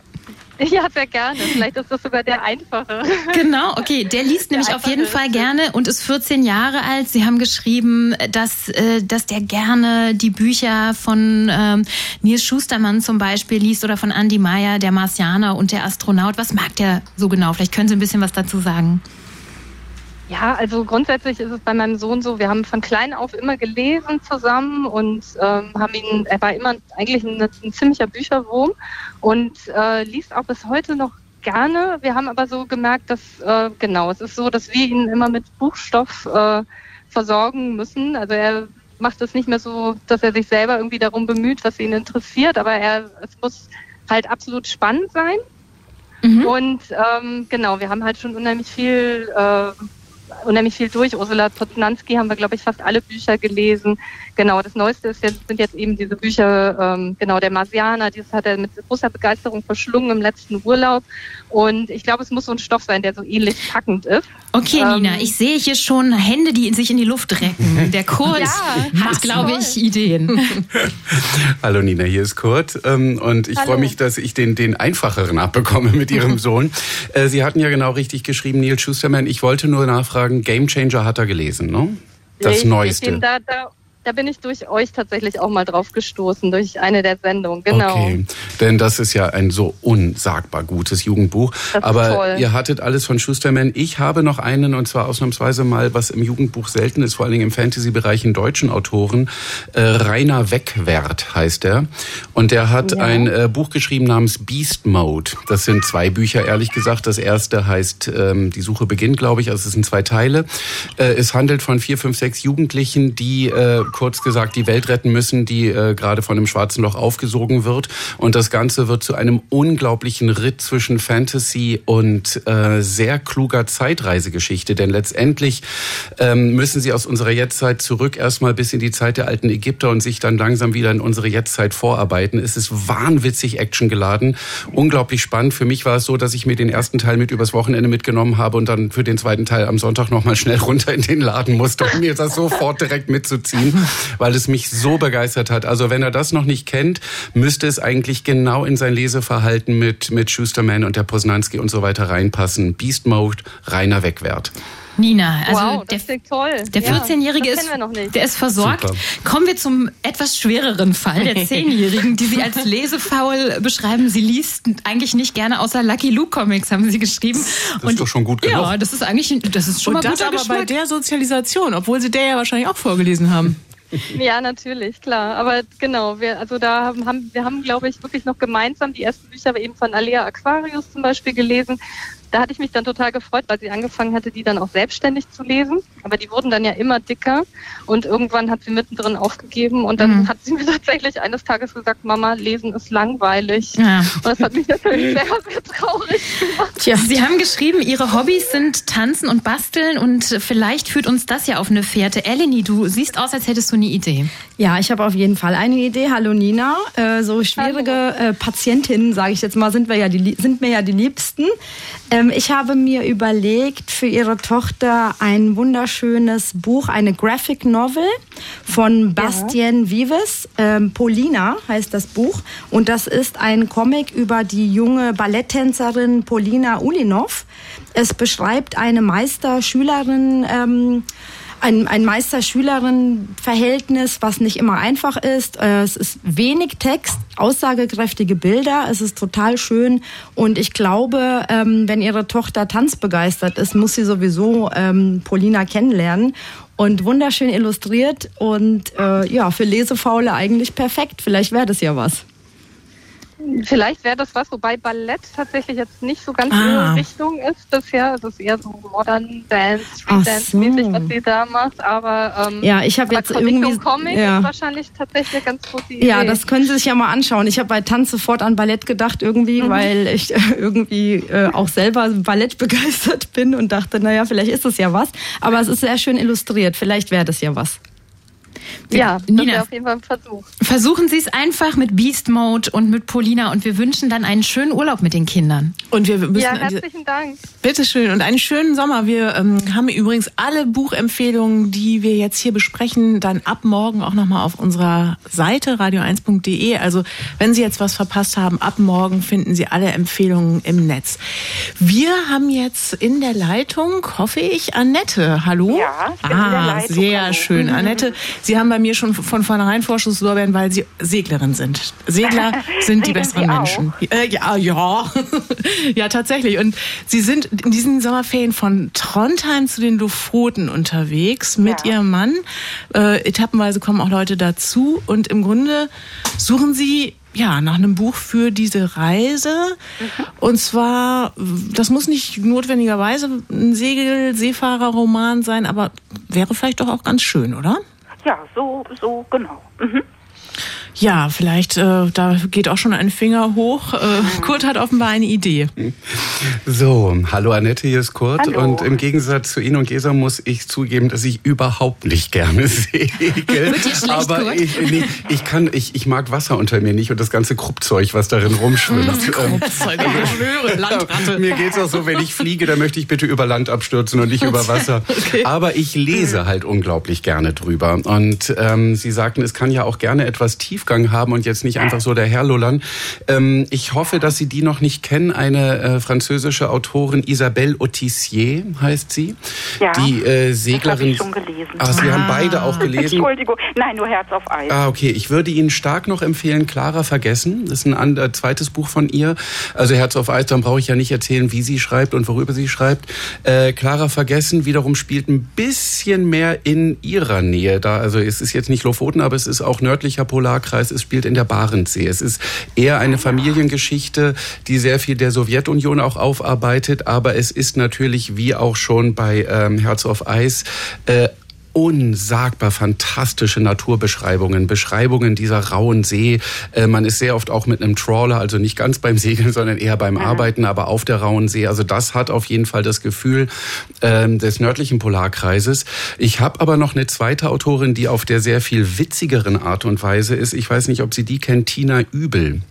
Ja, sehr gerne. Vielleicht ist das sogar der einfache. Genau, okay. Der liest der nämlich auf jeden Fall gerne und ist 14 Jahre alt. Sie haben geschrieben, dass, äh, dass der gerne die Bücher von ähm, Nils Schustermann zum Beispiel liest oder von Andy Meyer, der Marsianer und der Astronaut. Was mag der so genau? Vielleicht können Sie ein bisschen was dazu sagen. Ja, also grundsätzlich ist es bei meinem Sohn so, wir haben von klein auf immer gelesen zusammen und ähm, haben ihn, er war immer eigentlich ein, ein ziemlicher Bücherwurm und äh, liest auch bis heute noch gerne. Wir haben aber so gemerkt, dass äh, genau, es ist so, dass wir ihn immer mit Buchstoff äh, versorgen müssen. Also er macht es nicht mehr so, dass er sich selber irgendwie darum bemüht, was ihn interessiert, aber er es muss halt absolut spannend sein. Mhm. Und ähm, genau, wir haben halt schon unheimlich viel äh, unheimlich viel durch. Ursula Poznanski haben wir, glaube ich, fast alle Bücher gelesen. Genau, das Neueste ist jetzt, sind jetzt eben diese Bücher, ähm, genau, der Marsianer, dieses hat er mit großer Begeisterung verschlungen im letzten Urlaub. Und ich glaube, es muss so ein Stoff sein, der so ähnlich packend ist. Okay, ähm, Nina, ich sehe hier schon Hände, die sich in die Luft recken. Der Kurt ja, hat, glaube ich, Ideen. Hallo Nina, hier ist Kurt. Ähm, und ich freue mich, dass ich den, den einfacheren abbekomme mit Ihrem Sohn. Äh, Sie hatten ja genau richtig geschrieben, Neil Schusterman. Ich wollte nur nachfragen, Game Changer hat er gelesen, ne? Das Richtig, Neueste. Da, da da bin ich durch euch tatsächlich auch mal drauf gestoßen, durch eine der Sendungen, genau. Okay, denn das ist ja ein so unsagbar gutes Jugendbuch. Das Aber toll. ihr hattet alles von Schusterman. Ich habe noch einen, und zwar ausnahmsweise mal, was im Jugendbuch selten ist, vor allen Dingen im Fantasy-Bereich in deutschen Autoren. Äh, Rainer Wegwert heißt er. Und der hat ja. ein äh, Buch geschrieben namens Beast Mode. Das sind zwei Bücher, ehrlich gesagt. Das erste heißt ähm, Die Suche beginnt, glaube ich. Also es sind zwei Teile. Äh, es handelt von vier, fünf, sechs Jugendlichen, die äh, kurz gesagt die Welt retten müssen, die äh, gerade von einem schwarzen Loch aufgesogen wird. Und das Ganze wird zu einem unglaublichen Ritt zwischen Fantasy und äh, sehr kluger Zeitreisegeschichte. Denn letztendlich ähm, müssen sie aus unserer Jetztzeit zurück erstmal bis in die Zeit der alten Ägypter und sich dann langsam wieder in unsere Jetztzeit vorarbeiten. Es ist wahnwitzig actiongeladen, unglaublich spannend. Für mich war es so, dass ich mir den ersten Teil mit übers Wochenende mitgenommen habe und dann für den zweiten Teil am Sonntag nochmal schnell runter in den Laden musste, um mir das sofort direkt mitzuziehen weil es mich so begeistert hat. Also wenn er das noch nicht kennt, müsste es eigentlich genau in sein Leseverhalten mit, mit Schusterman und der Posnanski und so weiter reinpassen. Beast Mode, reiner Wegwert. Nina, also wow, der, toll. Der 14-Jährige ja, ist, der ist versorgt. Super. Kommen wir zum etwas schwereren Fall der 10-Jährigen, die Sie als lesefaul beschreiben. Sie liest eigentlich nicht gerne außer Lucky Luke Comics, haben Sie geschrieben. Das Und, ist doch schon gut genug. Ja, das ist eigentlich, das ist schon Und mal das aber Geschmack. bei der Sozialisation, obwohl Sie der ja wahrscheinlich auch vorgelesen haben. Ja, natürlich, klar. Aber genau, wir, also da haben, wir haben, glaube ich, wirklich noch gemeinsam die ersten Bücher eben von Alea Aquarius zum Beispiel gelesen da hatte ich mich dann total gefreut, weil sie angefangen hatte, die dann auch selbstständig zu lesen. Aber die wurden dann ja immer dicker und irgendwann hat sie mittendrin aufgegeben und dann mhm. hat sie mir tatsächlich eines Tages gesagt, Mama, lesen ist langweilig. Ja. Und das hat mich natürlich sehr, sehr traurig gemacht. Tja, Sie haben geschrieben, Ihre Hobbys sind Tanzen und Basteln und vielleicht führt uns das ja auf eine Fährte. Eleni, du siehst aus, als hättest du eine Idee. Ja, ich habe auf jeden Fall eine Idee. Hallo Nina. Äh, so schwierige äh, Patientinnen, sage ich jetzt mal, sind wir ja die, sind mir ja die Liebsten. Äh, Ähm, ich habe mir überlegt, für ihre Tochter ein wunderschönes Buch, eine Graphic Novel von Bastien ja. Vives. Ähm, Polina heißt das Buch. Und das ist ein Comic über die junge Balletttänzerin Polina Ulinov. Es beschreibt eine Meister-Schülerin, ähm, ein, ein Meister-Schülerin-Verhältnis, was nicht immer einfach ist. Äh, es ist wenig Text, aussagekräftige Bilder. Es ist total schön. Und ich glaube, ähm, wenn Ihre Tochter tanzbegeistert ist, muss sie sowieso ähm, Polina kennenlernen. Und wunderschön illustriert und äh, ja, für Lesefaule eigentlich perfekt. Vielleicht wäre das ja was. Vielleicht wäre das was, wobei Ballett tatsächlich jetzt nicht so ganz ah. ihre Richtung ist bisher. Es ist eher so Modern Dance, Street Dance mäßig, so. was sie da macht. Aber ähm, ja, ich habe jetzt irgendwie Comic ja. ist wahrscheinlich tatsächlich eine ganz gute Idee. Ja, das können Sie sich ja mal anschauen. Ich habe bei Tanz sofort an Ballett gedacht irgendwie, mhm. weil ich äh, irgendwie äh, auch selber Ballett begeistert bin und dachte, naja, vielleicht ist es ja was. Aber es ist sehr schön illustriert. Vielleicht wäre das ja was. Ja, Nina, auf jeden Fall ein Versuch. Versuchen Sie es einfach mit Beast Mode und mit Polina und wir wünschen dann einen schönen Urlaub mit den Kindern. Und wir müssen ja, herzlichen Dank. Bitteschön und einen schönen Sommer. Wir ähm, haben übrigens alle Buchempfehlungen, die wir jetzt hier besprechen, dann ab morgen auch nochmal auf unserer Seite radio1.de. Also wenn Sie jetzt was verpasst haben, ab morgen finden Sie alle Empfehlungen im Netz. Wir haben jetzt in der Leitung, hoffe ich, Annette. Hallo? Ja, ich bin ah, in der Leitung. sehr Hallo. schön. Annette, Sie haben bei mir schon von vornherein Vorschusslorbeeren, weil Sie Seglerin sind. Segler sind die besseren Menschen. Äh, ja, ja. ja, tatsächlich. Und Sie sind in diesen Sommerferien von Trondheim zu den Lofoten unterwegs mit ja. Ihrem Mann. Äh, etappenweise kommen auch Leute dazu. Und im Grunde suchen Sie ja, nach einem Buch für diese Reise. Mhm. Und zwar, das muss nicht notwendigerweise ein Segel-Seefahrerroman sein, aber wäre vielleicht doch auch ganz schön, oder? Ja, so, so, genau. Mhm. Ja, vielleicht, äh, da geht auch schon ein Finger hoch. Äh, Kurt hat offenbar eine Idee. So, hallo Annette, hier ist Kurt. Hallo. Und im Gegensatz zu Ihnen und Gesa muss ich zugeben, dass ich überhaupt nicht gerne segel. Aber ich, nee, ich kann, ich, ich mag Wasser unter mir nicht und das ganze Kruppzeug, was darin rumschwimmt. Kruppzeug, ich Landratte. Mir geht's auch so, wenn ich fliege, dann möchte ich bitte über Land abstürzen und nicht über Wasser. Okay. Aber ich lese halt unglaublich gerne drüber. Und ähm, Sie sagten, es kann ja auch gerne etwas tief Tiefgang haben und jetzt nicht einfach so der Herlullern. Ähm, ich hoffe, dass Sie die noch nicht kennen. Eine äh, französische Autorin, Isabelle Autissier heißt sie. Ja, die äh, Seglerin. Das ich schon gelesen. Ah, Sie ah. haben beide auch gelesen. Entschuldigung, nein, nur Herz auf Eis. Ah, okay. Ich würde Ihnen stark noch empfehlen, Clara Vergessen. Das ist ein äh, zweites Buch von ihr. Also Herz auf Eis, dann brauche ich ja nicht erzählen, wie sie schreibt und worüber sie schreibt. Äh, Clara Vergessen wiederum spielt ein bisschen mehr in ihrer Nähe da. Also es ist jetzt nicht Lofoten, aber es ist auch nördlicher Polarkreis Landkreis, es spielt in der Barentssee. Es ist eher eine Familiengeschichte, die sehr viel der Sowjetunion auch aufarbeitet, aber es ist natürlich wie auch schon bei ähm, Herz auf Eis äh, unsagbar fantastische Naturbeschreibungen, Beschreibungen dieser rauen See. Äh, man ist sehr oft auch mit einem Trawler, also nicht ganz beim Segeln, sondern eher beim mhm. Arbeiten, aber auf der rauen See. Also das hat auf jeden Fall das Gefühl ähm, des nördlichen Polarkreises. Ich habe aber noch eine zweite Autorin, die auf der sehr viel witzigeren Art und Weise ist. Ich weiß nicht, ob Sie die kennen, Tina Übel.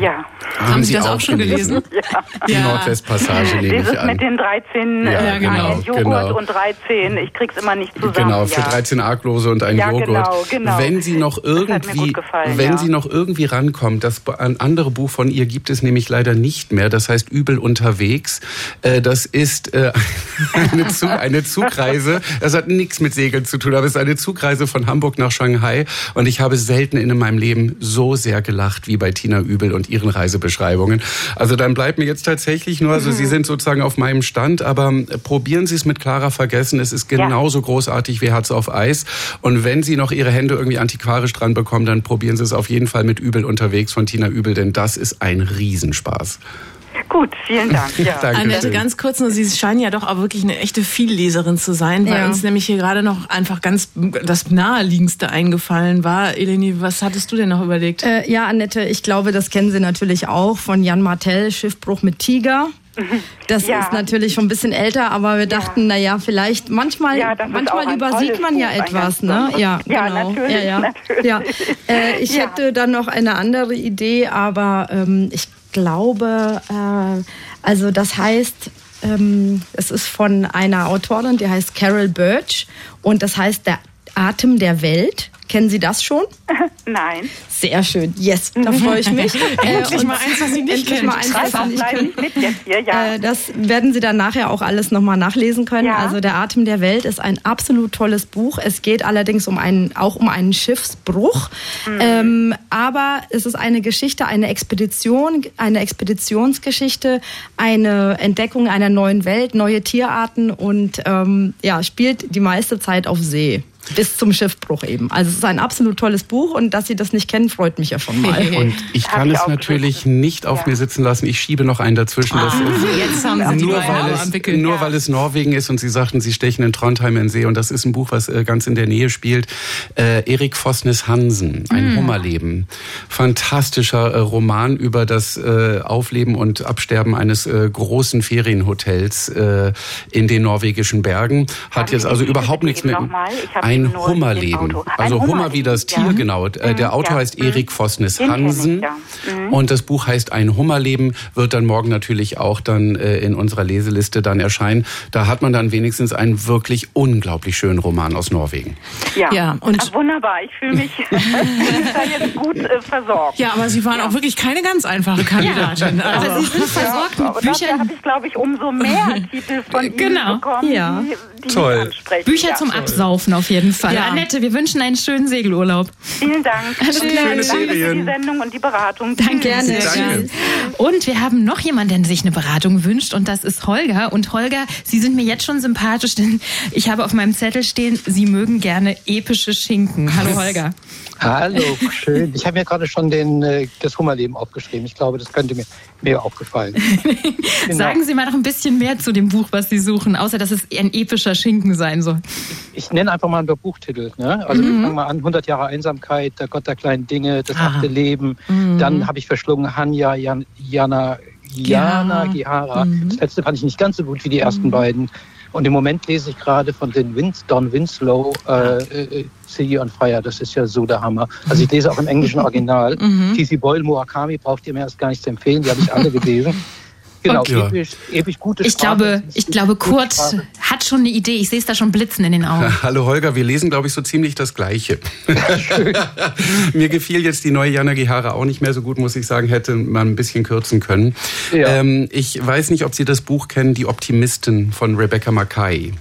Ja. Haben, Haben Sie das auch schon gelesen? ja. Die ja. Nordwestpassage nehme Dieses ich an. mit den 13 ja, äh, genau, Joghurt genau. und 13, ich krieg's immer nicht zusammen. Genau, für ja. 13 Arglose und ein ja, Joghurt. Genau, genau. Wenn Sie noch irgendwie, gefallen, wenn Sie noch irgendwie rankommt, das ein andere Buch von ihr gibt es nämlich leider nicht mehr. Das heißt Übel unterwegs. Äh, das ist äh, eine, Zug, eine Zugreise. Das hat nichts mit Segeln zu tun, aber es ist eine Zugreise von Hamburg nach Shanghai. Und ich habe selten in meinem Leben so sehr gelacht wie bei Tina Übel und ihren Reisebeschreibungen. Also dann bleibt mir jetzt tatsächlich nur, also mhm. Sie sind sozusagen auf meinem Stand, aber probieren Sie es mit Clara Vergessen. Es ist genauso ja. großartig wie Herz auf Eis. Und wenn Sie noch Ihre Hände irgendwie antiquarisch dran bekommen, dann probieren Sie es auf jeden Fall mit Übel unterwegs von Tina Übel, denn das ist ein Riesenspaß. Gut, vielen Dank. Ja. Annette, ganz kurz nur, Sie scheinen ja doch auch wirklich eine echte Vielleserin zu sein, weil ja. uns nämlich hier gerade noch einfach ganz das Naheliegendste eingefallen war. Eleni, was hattest du denn noch überlegt? Äh, ja, Annette, ich glaube, das kennen Sie natürlich auch von Jan Martell, Schiffbruch mit Tiger. Das ja. ist natürlich schon ein bisschen älter, aber wir dachten, ja. na ja, vielleicht manchmal, ja, manchmal übersieht man ja etwas, ne? Ja, ja genau. Natürlich, ja, ja. Natürlich. ja. Äh, ich hätte dann noch eine andere Idee, aber ähm, ich glaube, äh, also das heißt ähm, es ist von einer Autorin, die heißt Carol Birch und das heißt Der Atem der Welt. Kennen Sie das schon? Nein. Sehr schön. Yes, da freue ich mich. endlich mal eins, was Sie nicht kennen. Mal eins, was Sie nicht kennen. Mit jetzt hier, ja. Äh, das werden Sie dann nachher auch alles nochmal nachlesen können. Ja. Also Der Atem der Welt ist ein absolut tolles Buch. Es geht allerdings um einen, auch um einen Schiffsbruch. Mhm. Ähm, aber es ist eine Geschichte, eine Expedition, eine Expeditionsgeschichte, eine Entdeckung einer neuen Welt, neue Tierarten und ähm, ja, spielt die meiste Zeit auf See bis zum Schiffbruch eben. Also es ist ein absolut tolles Buch und dass Sie das nicht kennen, freut mich ja schon mal. Und ich kann es natürlich gesehen. nicht auf ja. mir sitzen lassen. Ich schiebe noch einen dazwischen. Ah, jetzt haben Sie nur, weil es, nur weil es Norwegen ist und Sie sagten, Sie stechen in Trondheim in See und das ist ein Buch, was äh, ganz in der Nähe spielt. Äh, Erik Fossnes Hansen, ein mm. Hummerleben. Fantastischer äh, Roman über das äh, Aufleben und Absterben eines äh, großen Ferienhotels äh, in den norwegischen Bergen. Hat jetzt also überhaupt nichts mit ein Hummerleben. Also Hummer, Hummer wie das Tier, ja. genau. Äh, der Autor ja. heißt Erik Vosnes Hansen. Mhm. Und das Buch heißt Ein Hummerleben, wird dann morgen natürlich auch dann äh, in unserer Leseliste dann erscheinen. Da hat man dann wenigstens einen wirklich unglaublich schönen Roman aus Norwegen. Ja, ja und Ach, wunderbar. Ich fühle mich da jetzt gut äh, versorgt. Ja, aber Sie waren auch wirklich keine ganz einfache Kandidatin. Also. Aber Sie sind versorgt mit Büchern. Da habe ich, glaube ich, umso mehr Titel von genau. Ihnen bekommen, ja. die, die Toll. Bücher zum Absaufen auf jeden Fall. Ja. Annette, wir wünschen einen schönen Segelurlaub. Vielen Dank. Alles klar. Schöne Danke für die Sendung und die Beratung. Danke. Gerne. Danke. Und wir haben noch jemanden, der sich eine Beratung wünscht und das ist Holger. Und Holger, Sie sind mir jetzt schon sympathisch, denn ich habe auf meinem Zettel stehen, Sie mögen gerne epische Schinken. Hallo Holger. Hallo, schön. Ich habe mir gerade schon den, äh, das Hummerleben aufgeschrieben. Ich glaube, das könnte mir, mir aufgefallen. genau. Sagen Sie mal noch ein bisschen mehr zu dem Buch, was Sie suchen, außer dass es ein epischer Schinken sein soll. Ich, ich nenne einfach mal ein paar Buchtitel. Ne? Also mhm. wir fangen mal an, 100 Jahre Einsamkeit, Der Gott der kleinen Dinge, Das Aha. achte Leben. Mhm. Dann habe ich verschlungen Hanya, Jan, Jana, Jana Gihara. Mhm. Das letzte fand ich nicht ganz so gut wie die ersten mhm. beiden. Und im Moment lese ich gerade von den Wins, Don Winslow, äh, äh, City on Fire. Das ist ja so der Hammer. Also ich lese auch im englischen Original. Mhm. T.C. Boyle, Murakami braucht ihr mir erst gar nicht zu empfehlen. Die habe ich alle gelesen. Genau, okay. episch, episch gute Ich glaube, ich glaube, Kurt hat schon eine Idee. Ich sehe es da schon blitzen in den Augen. Hallo Holger, wir lesen, glaube ich, so ziemlich das Gleiche. Mir gefiel jetzt die neue Jana Gihara auch nicht mehr so gut, muss ich sagen, hätte man ein bisschen kürzen können. Ja. Ähm, ich weiß nicht, ob Sie das Buch kennen, Die Optimisten von Rebecca Mackay.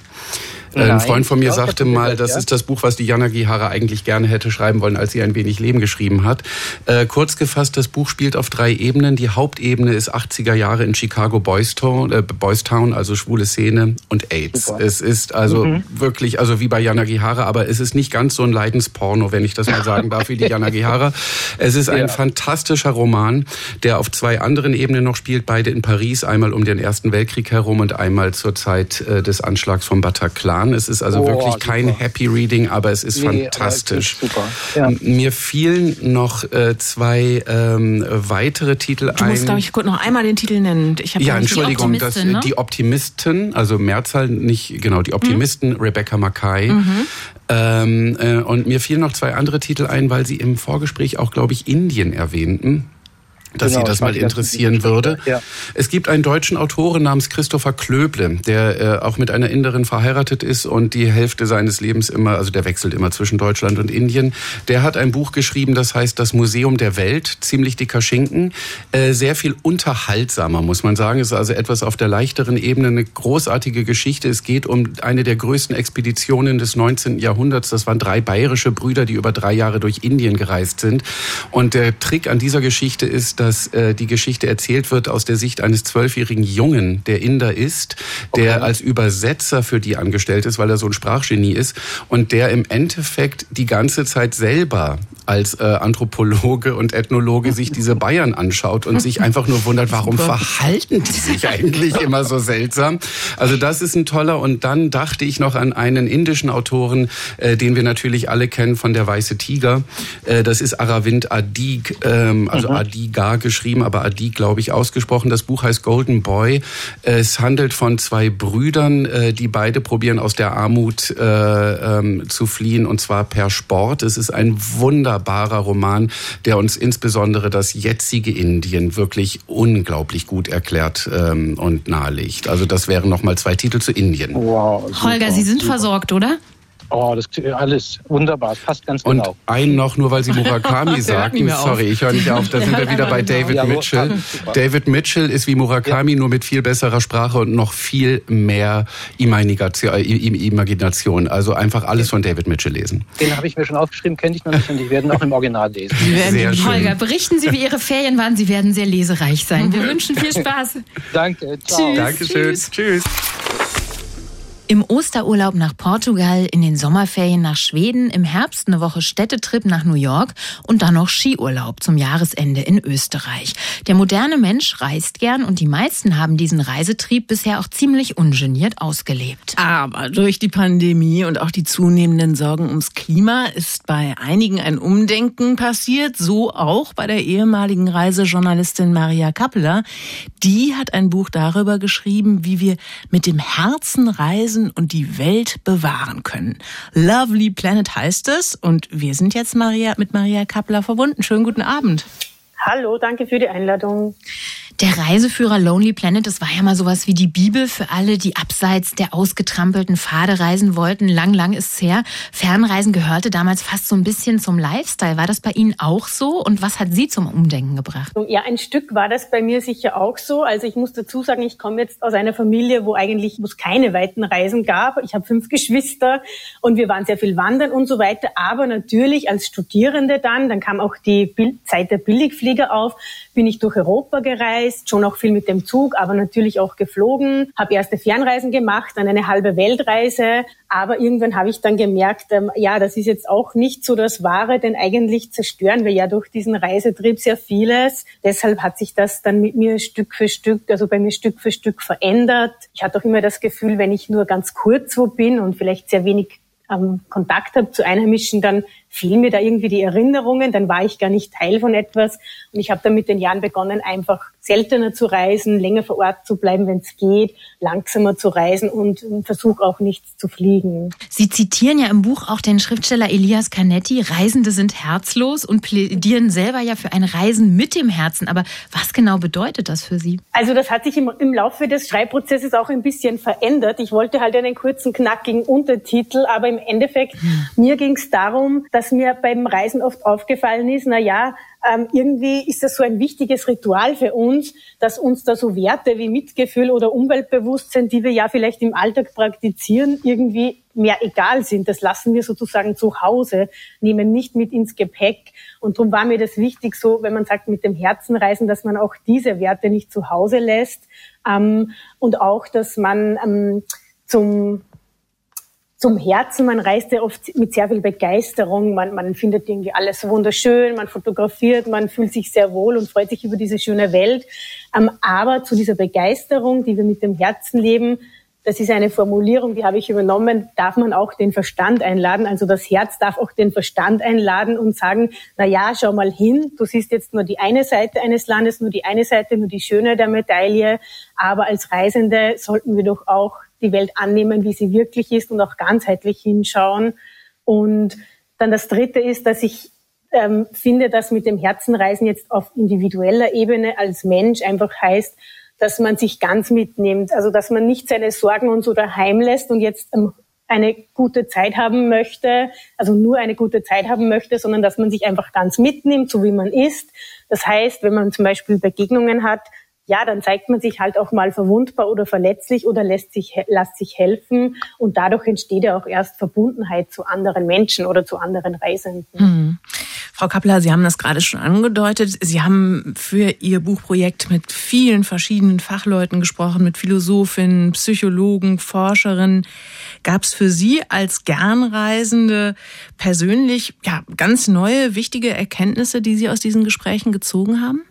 Nein, ein Freund von mir sagte mal, das ja. ist das Buch, was die Jana Gihara eigentlich gerne hätte schreiben wollen, als sie ein wenig Leben geschrieben hat. Äh, kurz gefasst, das Buch spielt auf drei Ebenen. Die Hauptebene ist 80er Jahre in Chicago Boys Town, äh, Boys Town also schwule Szene und AIDS. Super. Es ist also mhm. wirklich, also wie bei Jana Gihara, aber es ist nicht ganz so ein Leidensporno, wenn ich das mal sagen darf, wie die Jana Gihara. Es ist ein ja. fantastischer Roman, der auf zwei anderen Ebenen noch spielt, beide in Paris, einmal um den Ersten Weltkrieg herum und einmal zur Zeit äh, des Anschlags vom Bataclan. Jahren. Es ist also oh, wirklich kein super. Happy Reading, aber es ist nee, fantastisch. Ist ja. Mir fielen noch äh, zwei ähm, weitere Titel ein. Du musst, glaube ich, kurz noch einmal den Titel nennen. Ich ja, Entschuldigung, die Optimistin, das, ne? die Optimisten, also Mehrzahl nicht, genau, die Optimisten, mhm. Rebecca Mackay. Mhm. Ähm, äh, und mir fielen noch zwei andere Titel ein, weil Sie im Vorgespräch auch, glaube ich, Indien erwähnten dass genau, Sie das mal interessieren würde. Ja. Es gibt einen deutschen Autoren namens Christopher Klöble, der äh, auch mit einer Inderin verheiratet ist und die Hälfte seines Lebens immer, also der wechselt immer zwischen Deutschland und Indien. Der hat ein Buch geschrieben, das heißt Das Museum der Welt, ziemlich dicker Schinken, äh, sehr viel unterhaltsamer, muss man sagen. Es ist also etwas auf der leichteren Ebene, eine großartige Geschichte. Es geht um eine der größten Expeditionen des 19. Jahrhunderts. Das waren drei bayerische Brüder, die über drei Jahre durch Indien gereist sind. Und der Trick an dieser Geschichte ist, dass äh, die Geschichte erzählt wird aus der Sicht eines zwölfjährigen Jungen, der Inder ist, der okay. als Übersetzer für die angestellt ist, weil er so ein Sprachgenie ist und der im Endeffekt die ganze Zeit selber als äh, Anthropologe und Ethnologe sich diese Bayern anschaut und sich einfach nur wundert, warum verhalten die sich eigentlich immer so seltsam. Also das ist ein toller. Und dann dachte ich noch an einen indischen Autoren, äh, den wir natürlich alle kennen von der Weiße Tiger. Äh, das ist Aravind Adig, ähm, also mhm. Adiga A geschrieben, aber Adi, glaube ich, ausgesprochen. Das Buch heißt Golden Boy. Es handelt von zwei Brüdern, äh, die beide probieren aus der Armut äh, ähm, zu fliehen und zwar per Sport. Es ist ein wunderbarer Roman, der uns insbesondere das jetzige Indien wirklich unglaublich gut erklärt ähm, und nahelegt. Also das wären nochmal zwei Titel zu Indien. Wow, super, Holger, Sie sind super. versorgt, oder? Oh, das ist alles wunderbar, das passt ganz genau. Und einen noch, nur weil Sie Murakami sagten. Sorry, ich höre nicht auf. Da sind wir wieder bei David Mitchell. David Mitchell ist wie Murakami, ja. nur mit viel besserer Sprache und noch viel mehr Imagination. Also einfach alles von David Mitchell lesen. Den habe ich mir schon aufgeschrieben, kenne ich noch nicht und ich werde ihn auch im Original lesen. Sehr schön. Holger, berichten Sie, wie Ihre Ferien waren. Sie werden sehr lesereich sein. Wir wünschen viel Spaß. Danke. Ciao. Tschüss. Dankeschön. Tschüss. Tschüss. Im Osterurlaub nach Portugal, in den Sommerferien nach Schweden, im Herbst eine Woche Städtetrip nach New York und dann noch Skiurlaub zum Jahresende in Österreich. Der moderne Mensch reist gern und die meisten haben diesen Reisetrieb bisher auch ziemlich ungeniert ausgelebt. Aber durch die Pandemie und auch die zunehmenden Sorgen ums Klima ist bei einigen ein Umdenken passiert, so auch bei der ehemaligen Reisejournalistin Maria Kappeler. Die hat ein Buch darüber geschrieben, wie wir mit dem Herzen reisen reisen und die Welt bewahren können. Lovely Planet heißt es und wir sind jetzt Maria, mit Maria Kappler verbunden. Schönen guten Abend. Hallo, danke für die Einladung. Der Reiseführer Lonely Planet, das war ja mal sowas wie die Bibel für alle, die abseits der ausgetrampelten Pfade reisen wollten. Lang, lang ist's her. Fernreisen gehörte damals fast so ein bisschen zum Lifestyle. War das bei Ihnen auch so? Und was hat Sie zum Umdenken gebracht? Ja, ein Stück war das bei mir sicher auch so. Also ich muss dazu sagen, ich komme jetzt aus einer Familie, wo eigentlich wo es keine weiten Reisen gab. Ich habe fünf Geschwister und wir waren sehr viel wandern und so weiter. Aber natürlich als Studierende dann, dann kam auch die Zeit der Billigflieger auf, bin ich durch Europa gereist, schon auch viel mit dem Zug, aber natürlich auch geflogen, habe erste Fernreisen gemacht, dann eine halbe Weltreise, aber irgendwann habe ich dann gemerkt, ähm, ja, das ist jetzt auch nicht so das Wahre, denn eigentlich zerstören wir ja durch diesen Reisetrieb sehr vieles. Deshalb hat sich das dann mit mir Stück für Stück, also bei mir Stück für Stück verändert. Ich hatte auch immer das Gefühl, wenn ich nur ganz kurz wo bin und vielleicht sehr wenig ähm, Kontakt habe zu Einheimischen, dann fehlen mir da irgendwie die Erinnerungen, dann war ich gar nicht Teil von etwas. Und ich habe dann mit den Jahren begonnen, einfach seltener zu reisen, länger vor Ort zu bleiben, wenn es geht, langsamer zu reisen und versuche auch nichts zu fliegen. Sie zitieren ja im Buch auch den Schriftsteller Elias Canetti, Reisende sind herzlos und plädieren selber ja für ein Reisen mit dem Herzen. Aber was genau bedeutet das für Sie? Also das hat sich im, im Laufe des Schreibprozesses auch ein bisschen verändert. Ich wollte halt einen kurzen, knackigen Untertitel, aber im Endeffekt, hm. mir ging es darum, dass mir beim Reisen oft aufgefallen ist, na ja, ähm, irgendwie ist das so ein wichtiges Ritual für uns, dass uns da so Werte wie Mitgefühl oder Umweltbewusstsein, die wir ja vielleicht im Alltag praktizieren, irgendwie mehr egal sind. Das lassen wir sozusagen zu Hause, nehmen nicht mit ins Gepäck. Und darum war mir das wichtig, so, wenn man sagt, mit dem Herzen reisen, dass man auch diese Werte nicht zu Hause lässt. Ähm, und auch, dass man ähm, zum zum Herzen. Man reist ja oft mit sehr viel Begeisterung. Man, man findet irgendwie alles wunderschön, man fotografiert, man fühlt sich sehr wohl und freut sich über diese schöne Welt. Ähm, aber zu dieser Begeisterung, die wir mit dem Herzen leben, das ist eine Formulierung, die habe ich übernommen, darf man auch den Verstand einladen. Also das Herz darf auch den Verstand einladen und sagen, na ja, schau mal hin, du siehst jetzt nur die eine Seite eines Landes, nur die eine Seite, nur die Schöne der Medaille. Aber als Reisende sollten wir doch auch die Welt annehmen, wie sie wirklich ist und auch ganzheitlich hinschauen. Und dann das Dritte ist, dass ich ähm, finde, dass mit dem Herzenreisen jetzt auf individueller Ebene als Mensch einfach heißt, dass man sich ganz mitnimmt, also dass man nicht seine Sorgen und so daheim lässt und jetzt ähm, eine gute Zeit haben möchte, also nur eine gute Zeit haben möchte, sondern dass man sich einfach ganz mitnimmt, so wie man ist. Das heißt, wenn man zum Beispiel Begegnungen hat, ja, dann zeigt man sich halt auch mal verwundbar oder verletzlich oder lässt sich, lässt sich helfen und dadurch entsteht ja auch erst Verbundenheit zu anderen Menschen oder zu anderen Reisenden. Mhm. Frau Kappler, Sie haben das gerade schon angedeutet. Sie haben für Ihr Buchprojekt mit vielen verschiedenen Fachleuten gesprochen, mit Philosophinnen, Psychologen, Forscherinnen. Gab es für Sie als Gernreisende persönlich ja, ganz neue, wichtige Erkenntnisse, die Sie aus diesen Gesprächen gezogen haben?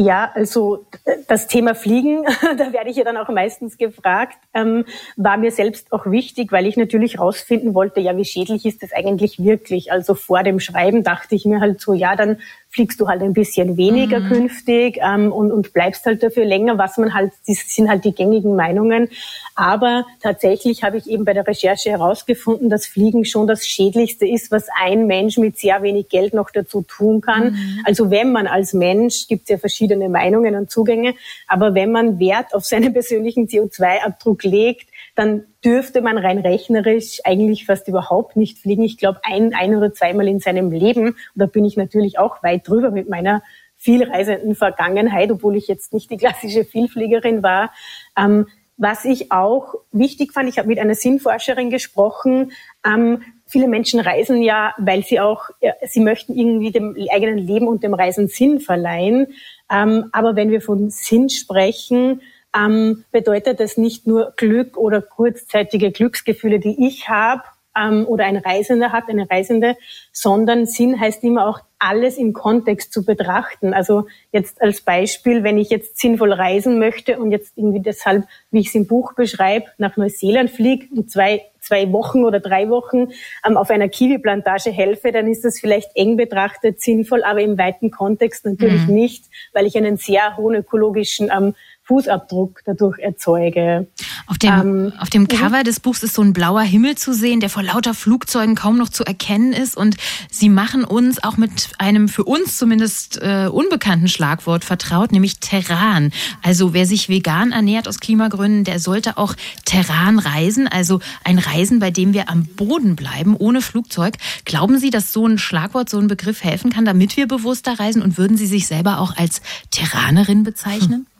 Ja, also das Thema Fliegen, da werde ich ja dann auch meistens gefragt, ähm, war mir selbst auch wichtig, weil ich natürlich rausfinden wollte, ja, wie schädlich ist das eigentlich wirklich? Also vor dem Schreiben dachte ich mir halt so, ja, dann fliegst du halt ein bisschen weniger mhm. künftig ähm, und, und bleibst halt dafür länger, was man halt, das sind halt die gängigen Meinungen. Aber tatsächlich habe ich eben bei der Recherche herausgefunden, dass Fliegen schon das Schädlichste ist, was ein Mensch mit sehr wenig Geld noch dazu tun kann. Mhm. Also wenn man als Mensch, gibt es ja verschiedene Meinungen und Zugänge, aber wenn man Wert auf seinen persönlichen CO2-Abdruck legt, dann dürfte man rein rechnerisch eigentlich fast überhaupt nicht fliegen. Ich glaube, ein, ein oder zweimal in seinem Leben. Und da bin ich natürlich auch weit drüber mit meiner vielreisenden Vergangenheit, obwohl ich jetzt nicht die klassische Vielfliegerin war. Ähm, was ich auch wichtig fand, ich habe mit einer Sinnforscherin gesprochen, ähm, viele Menschen reisen ja, weil sie auch, ja, sie möchten irgendwie dem eigenen Leben und dem Reisen Sinn verleihen. Ähm, aber wenn wir von Sinn sprechen, ähm, bedeutet das nicht nur Glück oder kurzzeitige Glücksgefühle, die ich habe ähm, oder ein Reisender hat, eine Reisende, sondern Sinn heißt immer auch alles im Kontext zu betrachten. Also jetzt als Beispiel, wenn ich jetzt sinnvoll reisen möchte und jetzt irgendwie deshalb, wie ich es im Buch beschreibe, nach Neuseeland fliege und zwei, zwei Wochen oder drei Wochen ähm, auf einer Kiwi-Plantage helfe, dann ist das vielleicht eng betrachtet sinnvoll, aber im weiten Kontext natürlich mhm. nicht, weil ich einen sehr hohen ökologischen ähm, Fußabdruck dadurch erzeuge. Auf dem, ähm, auf dem Cover des Buchs ist so ein blauer Himmel zu sehen, der vor lauter Flugzeugen kaum noch zu erkennen ist. Und Sie machen uns auch mit einem für uns zumindest äh, unbekannten Schlagwort vertraut, nämlich Terran. Also wer sich vegan ernährt aus Klimagründen, der sollte auch Terran reisen, also ein Reisen, bei dem wir am Boden bleiben, ohne Flugzeug. Glauben Sie, dass so ein Schlagwort, so ein Begriff helfen kann, damit wir bewusster reisen? Und würden Sie sich selber auch als Terranerin bezeichnen?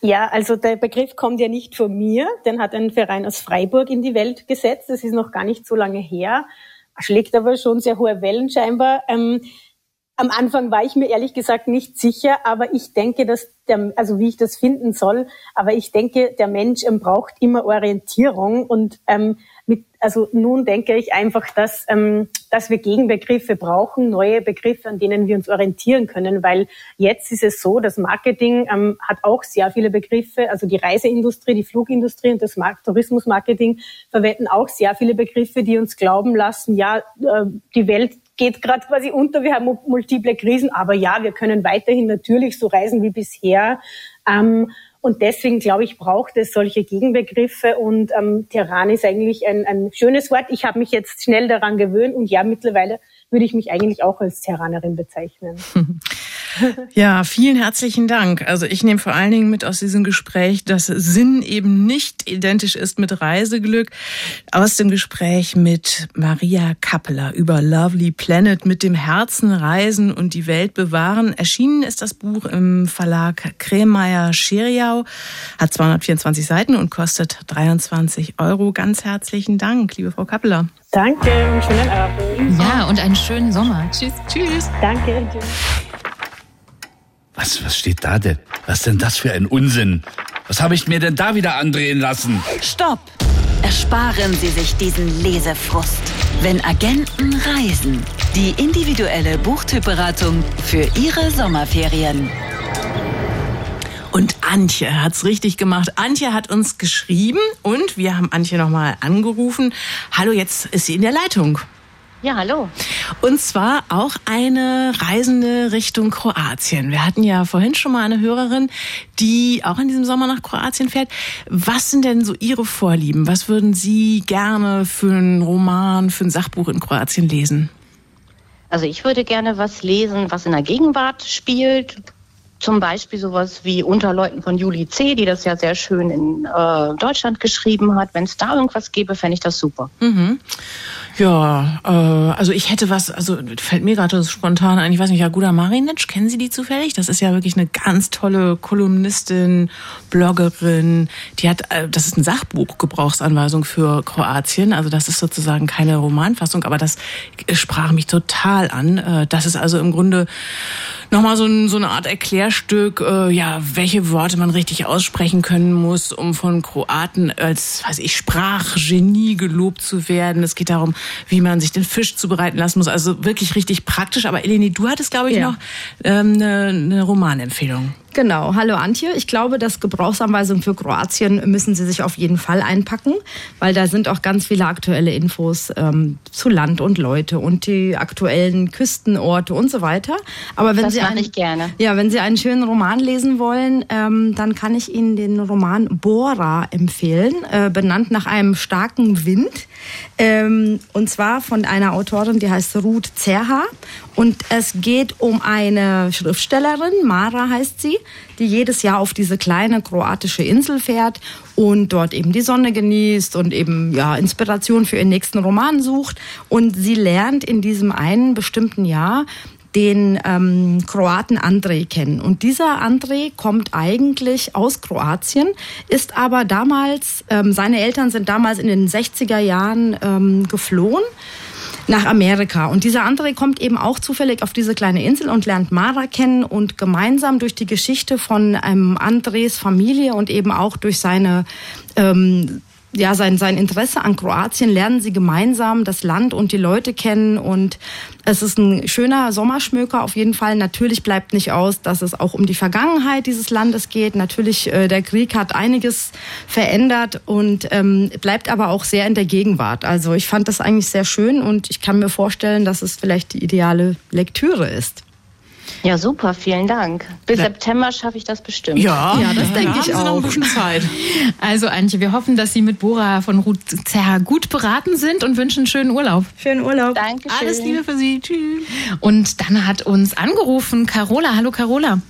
ja, also der Begriff kommt ja nicht von mir. Den hat ein Verein aus Freiburg in die Welt gesetzt. Das ist noch gar nicht so lange her. Schlägt aber schon sehr hohe Wellen scheinbar. Ähm, am Anfang war ich mir ehrlich gesagt nicht sicher, aber ich denke, dass der, also wie ich das finden soll, aber ich denke, der Mensch ähm, braucht immer Orientierung und ähm, mit, also nun denke ich einfach, dass, ähm, dass wir Gegenbegriffe brauchen, neue Begriffe, an denen wir uns orientieren können, weil jetzt ist es so, das Marketing ähm, hat auch sehr viele Begriffe, also die Reiseindustrie, die Flugindustrie und das Tourismusmarketing verwenden auch sehr viele Begriffe, die uns glauben lassen, ja, äh, die Welt geht gerade quasi unter, wir haben multiple Krisen, aber ja, wir können weiterhin natürlich so reisen wie bisher. Ähm, und deswegen, glaube ich, braucht es solche Gegenbegriffe. Und ähm, Terran ist eigentlich ein, ein schönes Wort. Ich habe mich jetzt schnell daran gewöhnt und ja, mittlerweile würde ich mich eigentlich auch als Terranerin bezeichnen. Ja, vielen herzlichen Dank. Also ich nehme vor allen Dingen mit aus diesem Gespräch, dass Sinn eben nicht identisch ist mit Reiseglück. Aus dem Gespräch mit Maria Kappeler über Lovely Planet mit dem Herzen reisen und die Welt bewahren. Erschienen ist das Buch im Verlag Kremeyer Scheriau, hat 224 Seiten und kostet 23 Euro. Ganz herzlichen Dank, liebe Frau Kappeler. Danke, schönen Abend. Ja, und einen schönen Sommer. Tschüss. Tschüss. Danke. Tschüss. Was, was steht da denn? Was denn das für ein Unsinn? Was habe ich mir denn da wieder andrehen lassen? Stopp! Ersparen Sie sich diesen Lesefrust. Wenn Agenten reisen. Die individuelle Buchtypberatung für Ihre Sommerferien. Und Antje hat's richtig gemacht. Antje hat uns geschrieben und wir haben Antje nochmal angerufen. Hallo, jetzt ist sie in der Leitung. Ja, hallo. Und zwar auch eine Reisende Richtung Kroatien. Wir hatten ja vorhin schon mal eine Hörerin, die auch in diesem Sommer nach Kroatien fährt. Was sind denn so Ihre Vorlieben? Was würden Sie gerne für einen Roman, für ein Sachbuch in Kroatien lesen? Also ich würde gerne was lesen, was in der Gegenwart spielt. Zum Beispiel sowas wie Unterleuten von Juli C., die das ja sehr schön in äh, Deutschland geschrieben hat. Wenn es da irgendwas gäbe, fände ich das super. Mhm. Ja, äh, also ich hätte was, also fällt mir gerade spontan ein, ich weiß nicht, Jaguda Marinic, kennen Sie die zufällig? Das ist ja wirklich eine ganz tolle Kolumnistin, Bloggerin. Die hat, äh, das ist ein Sachbuch, Gebrauchsanweisung für Kroatien. Also das ist sozusagen keine Romanfassung, aber das sprach mich total an. Äh, das ist also im Grunde nochmal so, ein, so eine Art Erklärstück, äh, ja, welche Worte man richtig aussprechen können muss, um von Kroaten als, weiß ich, Sprachgenie gelobt zu werden. Es geht darum, wie man sich den Fisch zubereiten lassen muss. Also wirklich richtig praktisch. Aber Eleni, du hattest, glaube ich, ja. noch ähm, eine, eine Romanempfehlung. Genau, hallo Antje. Ich glaube, dass Gebrauchsanweisungen für Kroatien müssen Sie sich auf jeden Fall einpacken, weil da sind auch ganz viele aktuelle Infos ähm, zu Land und Leute und die aktuellen Küstenorte und so weiter. Aber wenn das Sie einen, ich gerne. Ja, wenn Sie einen schönen Roman lesen wollen, ähm, dann kann ich Ihnen den Roman Bora empfehlen, äh, benannt nach einem starken Wind. Ähm, und zwar von einer Autorin, die heißt Ruth Zerha. Und es geht um eine Schriftstellerin, Mara heißt sie, die jedes Jahr auf diese kleine kroatische Insel fährt und dort eben die Sonne genießt und eben ja Inspiration für ihren nächsten Roman sucht. Und sie lernt in diesem einen bestimmten Jahr den ähm, Kroaten Andrej kennen. Und dieser Andrej kommt eigentlich aus Kroatien, ist aber damals, ähm, seine Eltern sind damals in den 60er Jahren ähm, geflohen nach Amerika. Und dieser andere kommt eben auch zufällig auf diese kleine Insel und lernt Mara kennen und gemeinsam durch die Geschichte von ähm, Andres Familie und eben auch durch seine ähm, ja, sein, sein Interesse an Kroatien lernen sie gemeinsam das Land und die Leute kennen und es ist ein schöner Sommerschmöker auf jeden Fall. Natürlich bleibt nicht aus, dass es auch um die Vergangenheit dieses Landes geht. Natürlich, äh, der Krieg hat einiges verändert und ähm, bleibt aber auch sehr in der Gegenwart. Also ich fand das eigentlich sehr schön und ich kann mir vorstellen, dass es vielleicht die ideale Lektüre ist. Ja, super, vielen Dank. Bis ja. September schaffe ich das bestimmt. Ja, ja das ja, denke ich auch. Noch ein bisschen Zeit. Also Antje, wir hoffen, dass Sie mit Bora von Ruth Zerr gut beraten sind und wünschen einen schönen Urlaub. Schönen Urlaub. Dankeschön. Alles Liebe für Sie. Tschüss. Und dann hat uns angerufen Carola. Hallo Carola.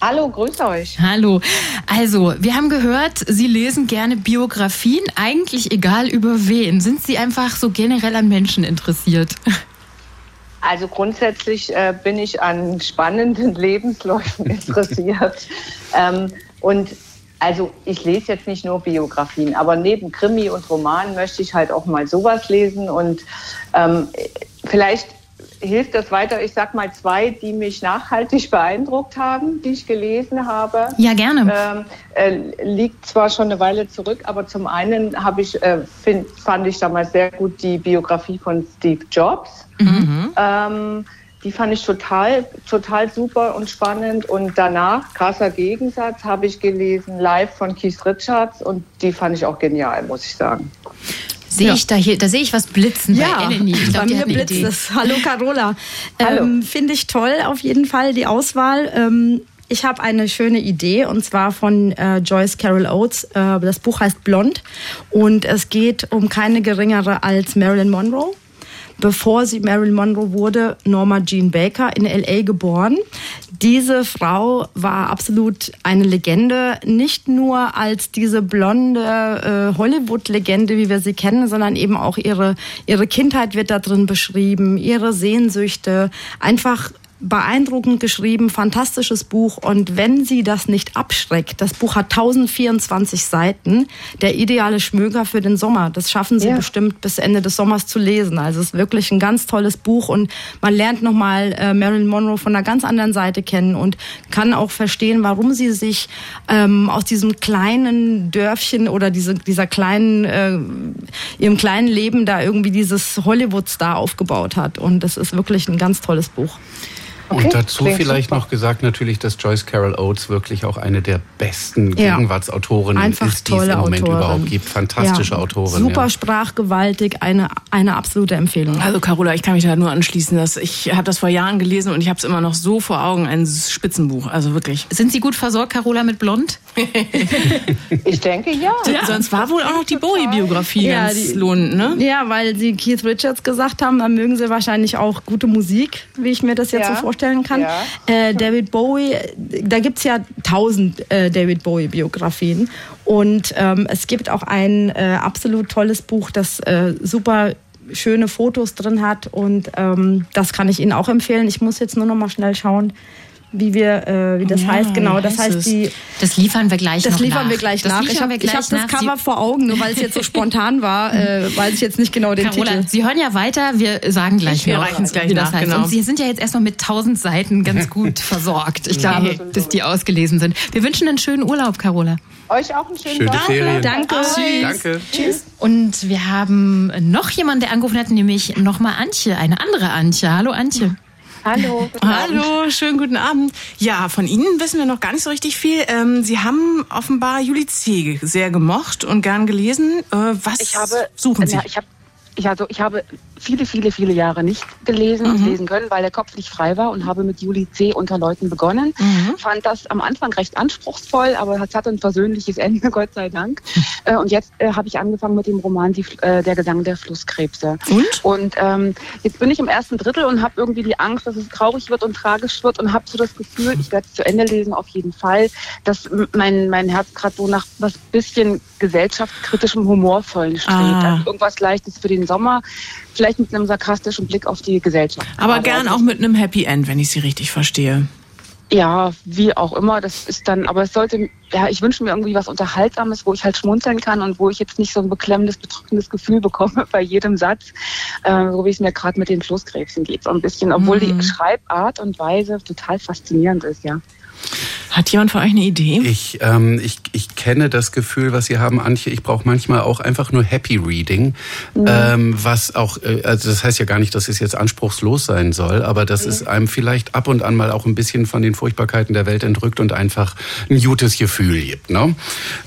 Hallo, grüß euch. Hallo. Also, wir haben gehört, Sie lesen gerne Biografien, eigentlich egal über wen. Sind Sie einfach so generell an Menschen interessiert? Also grundsätzlich äh, bin ich an spannenden Lebensläufen interessiert. ähm, und also ich lese jetzt nicht nur Biografien, aber neben Krimi und Roman möchte ich halt auch mal sowas lesen. Und ähm, vielleicht hilft das weiter. Ich sag mal zwei, die mich nachhaltig beeindruckt haben, die ich gelesen habe. Ja, gerne. Ähm, äh, liegt zwar schon eine Weile zurück, aber zum einen habe ich, äh, find, fand ich damals sehr gut die Biografie von Steve Jobs. Mhm. Ähm, die fand ich total, total super und spannend. Und danach, krasser Gegensatz, habe ich gelesen Live von Keith Richards und die fand ich auch genial, muss ich sagen. Sehe ja. ich da hier, da sehe ich was blitzen ja, bei Eleni. Ich glaub, bei mir blitzt es. Hallo Carola. Hallo. Ähm, Finde ich toll auf jeden Fall die Auswahl. Ähm, ich habe eine schöne Idee und zwar von äh, Joyce Carol Oates. Äh, das Buch heißt Blond und es geht um keine geringere als Marilyn Monroe bevor sie Marilyn Monroe wurde, Norma Jean Baker in LA geboren. Diese Frau war absolut eine Legende, nicht nur als diese blonde äh, Hollywood-Legende, wie wir sie kennen, sondern eben auch ihre, ihre Kindheit wird da drin beschrieben, ihre Sehnsüchte, einfach beeindruckend geschrieben, fantastisches Buch. Und wenn Sie das nicht abschreckt, das Buch hat 1024 Seiten, der ideale Schmöger für den Sommer. Das schaffen Sie ja. bestimmt bis Ende des Sommers zu lesen. Also es ist wirklich ein ganz tolles Buch und man lernt nochmal äh, Marilyn Monroe von einer ganz anderen Seite kennen und kann auch verstehen, warum sie sich ähm, aus diesem kleinen Dörfchen oder diese, dieser kleinen, äh, ihrem kleinen Leben da irgendwie dieses Hollywood-Star aufgebaut hat. Und das ist wirklich ein ganz tolles Buch. Okay, und dazu vielleicht super. noch gesagt natürlich, dass Joyce Carol Oates wirklich auch eine der besten ja. Gegenwartsautorinnen ist, die es im Moment Autorin. überhaupt gibt. Fantastische ja. Autorin. Super ja. sprachgewaltig, eine, eine absolute Empfehlung. Also Carola, ich kann mich da nur anschließen. Dass ich habe das vor Jahren gelesen und ich habe es immer noch so vor Augen. Ein Spitzenbuch, also wirklich. Sind Sie gut versorgt, Carola, mit Blond? ich denke ja. Sonst war wohl auch noch die Bowie-Biografie ganz die, lohnend, ne? Ja, weil Sie Keith Richards gesagt haben, dann mögen Sie wahrscheinlich auch gute Musik, wie ich mir das jetzt so vorstelle vorstellen kann. Ja. Äh, David Bowie, da gibt es ja tausend äh, David Bowie-Biografien. Und ähm, es gibt auch ein äh, absolut tolles Buch, das äh, super schöne Fotos drin hat. Und ähm, das kann ich Ihnen auch empfehlen. Ich muss jetzt nur noch mal schnell schauen, wie wir, äh, wie das ja, heißt, genau. Das heißt, die. Das liefern wir gleich das noch liefern nach. wir gleich das nach. Ich habe hab das Cover Sie vor Augen, nur weil es jetzt so spontan war, äh, weiß ich jetzt nicht genau den Carola, Titel. Sie hören ja weiter. Wir sagen gleich wir noch, gleich wie das heißt. Genau. Und Sie sind ja jetzt erstmal mit tausend Seiten ganz gut versorgt. Ich glaube, nee. dass die ausgelesen sind. Wir wünschen einen schönen Urlaub, Carola. Euch auch einen schönen Schöne Tag. Ferien. Danke. Tschüss. Danke. Tschüss. Und wir haben noch jemanden, der angerufen hat, nämlich nochmal Antje, eine andere Antje. Hallo Antje. Hallo. Hallo, schönen guten Abend. Ja, von Ihnen wissen wir noch gar nicht so richtig viel. Ähm, Sie haben offenbar Juli C. sehr gemocht und gern gelesen. Äh, was ich habe, suchen Sie? Ja, ich habe ich, also ich habe viele, viele, viele Jahre nicht gelesen mhm. und lesen können, weil der Kopf nicht frei war und habe mit Juli C. unter Leuten begonnen. Mhm. Fand das am Anfang recht anspruchsvoll, aber es hatte ein versöhnliches Ende, Gott sei Dank. Äh, und jetzt äh, habe ich angefangen mit dem Roman Die, äh, Der Gesang der Flusskrebse. Und? Und ähm, jetzt bin ich im ersten Drittel und habe irgendwie die Angst, dass es traurig wird und tragisch wird und habe so das Gefühl, ich werde es zu Ende lesen auf jeden Fall, dass mein, mein Herz gerade so nach was bisschen gesellschaftskritischem, humorvollen strebt. Ah. Also irgendwas Leichtes für den Sommer, vielleicht mit einem sarkastischen Blick auf die Gesellschaft. Aber, Aber gern auch mit einem Happy End, wenn ich Sie richtig verstehe. Ja, wie auch immer. Das ist dann, aber es sollte, ja, ich wünsche mir irgendwie was Unterhaltsames, wo ich halt schmunzeln kann und wo ich jetzt nicht so ein beklemmendes, bedrückendes Gefühl bekomme bei jedem Satz, äh, so wie es mir gerade mit den Flusskrebsen geht. So ein bisschen, obwohl mhm. die Schreibart und Weise total faszinierend ist, ja. Hat jemand von euch eine Idee? Ich, ähm, ich, ich kenne das Gefühl, was Sie haben, Antje. Ich brauche manchmal auch einfach nur Happy Reading, mhm. ähm, was auch, äh, also das heißt ja gar nicht, dass es jetzt anspruchslos sein soll, aber dass mhm. es einem vielleicht ab und an mal auch ein bisschen von den Furchtbarkeiten der Welt entrückt und einfach ein gutes Gefühl gibt. Ne?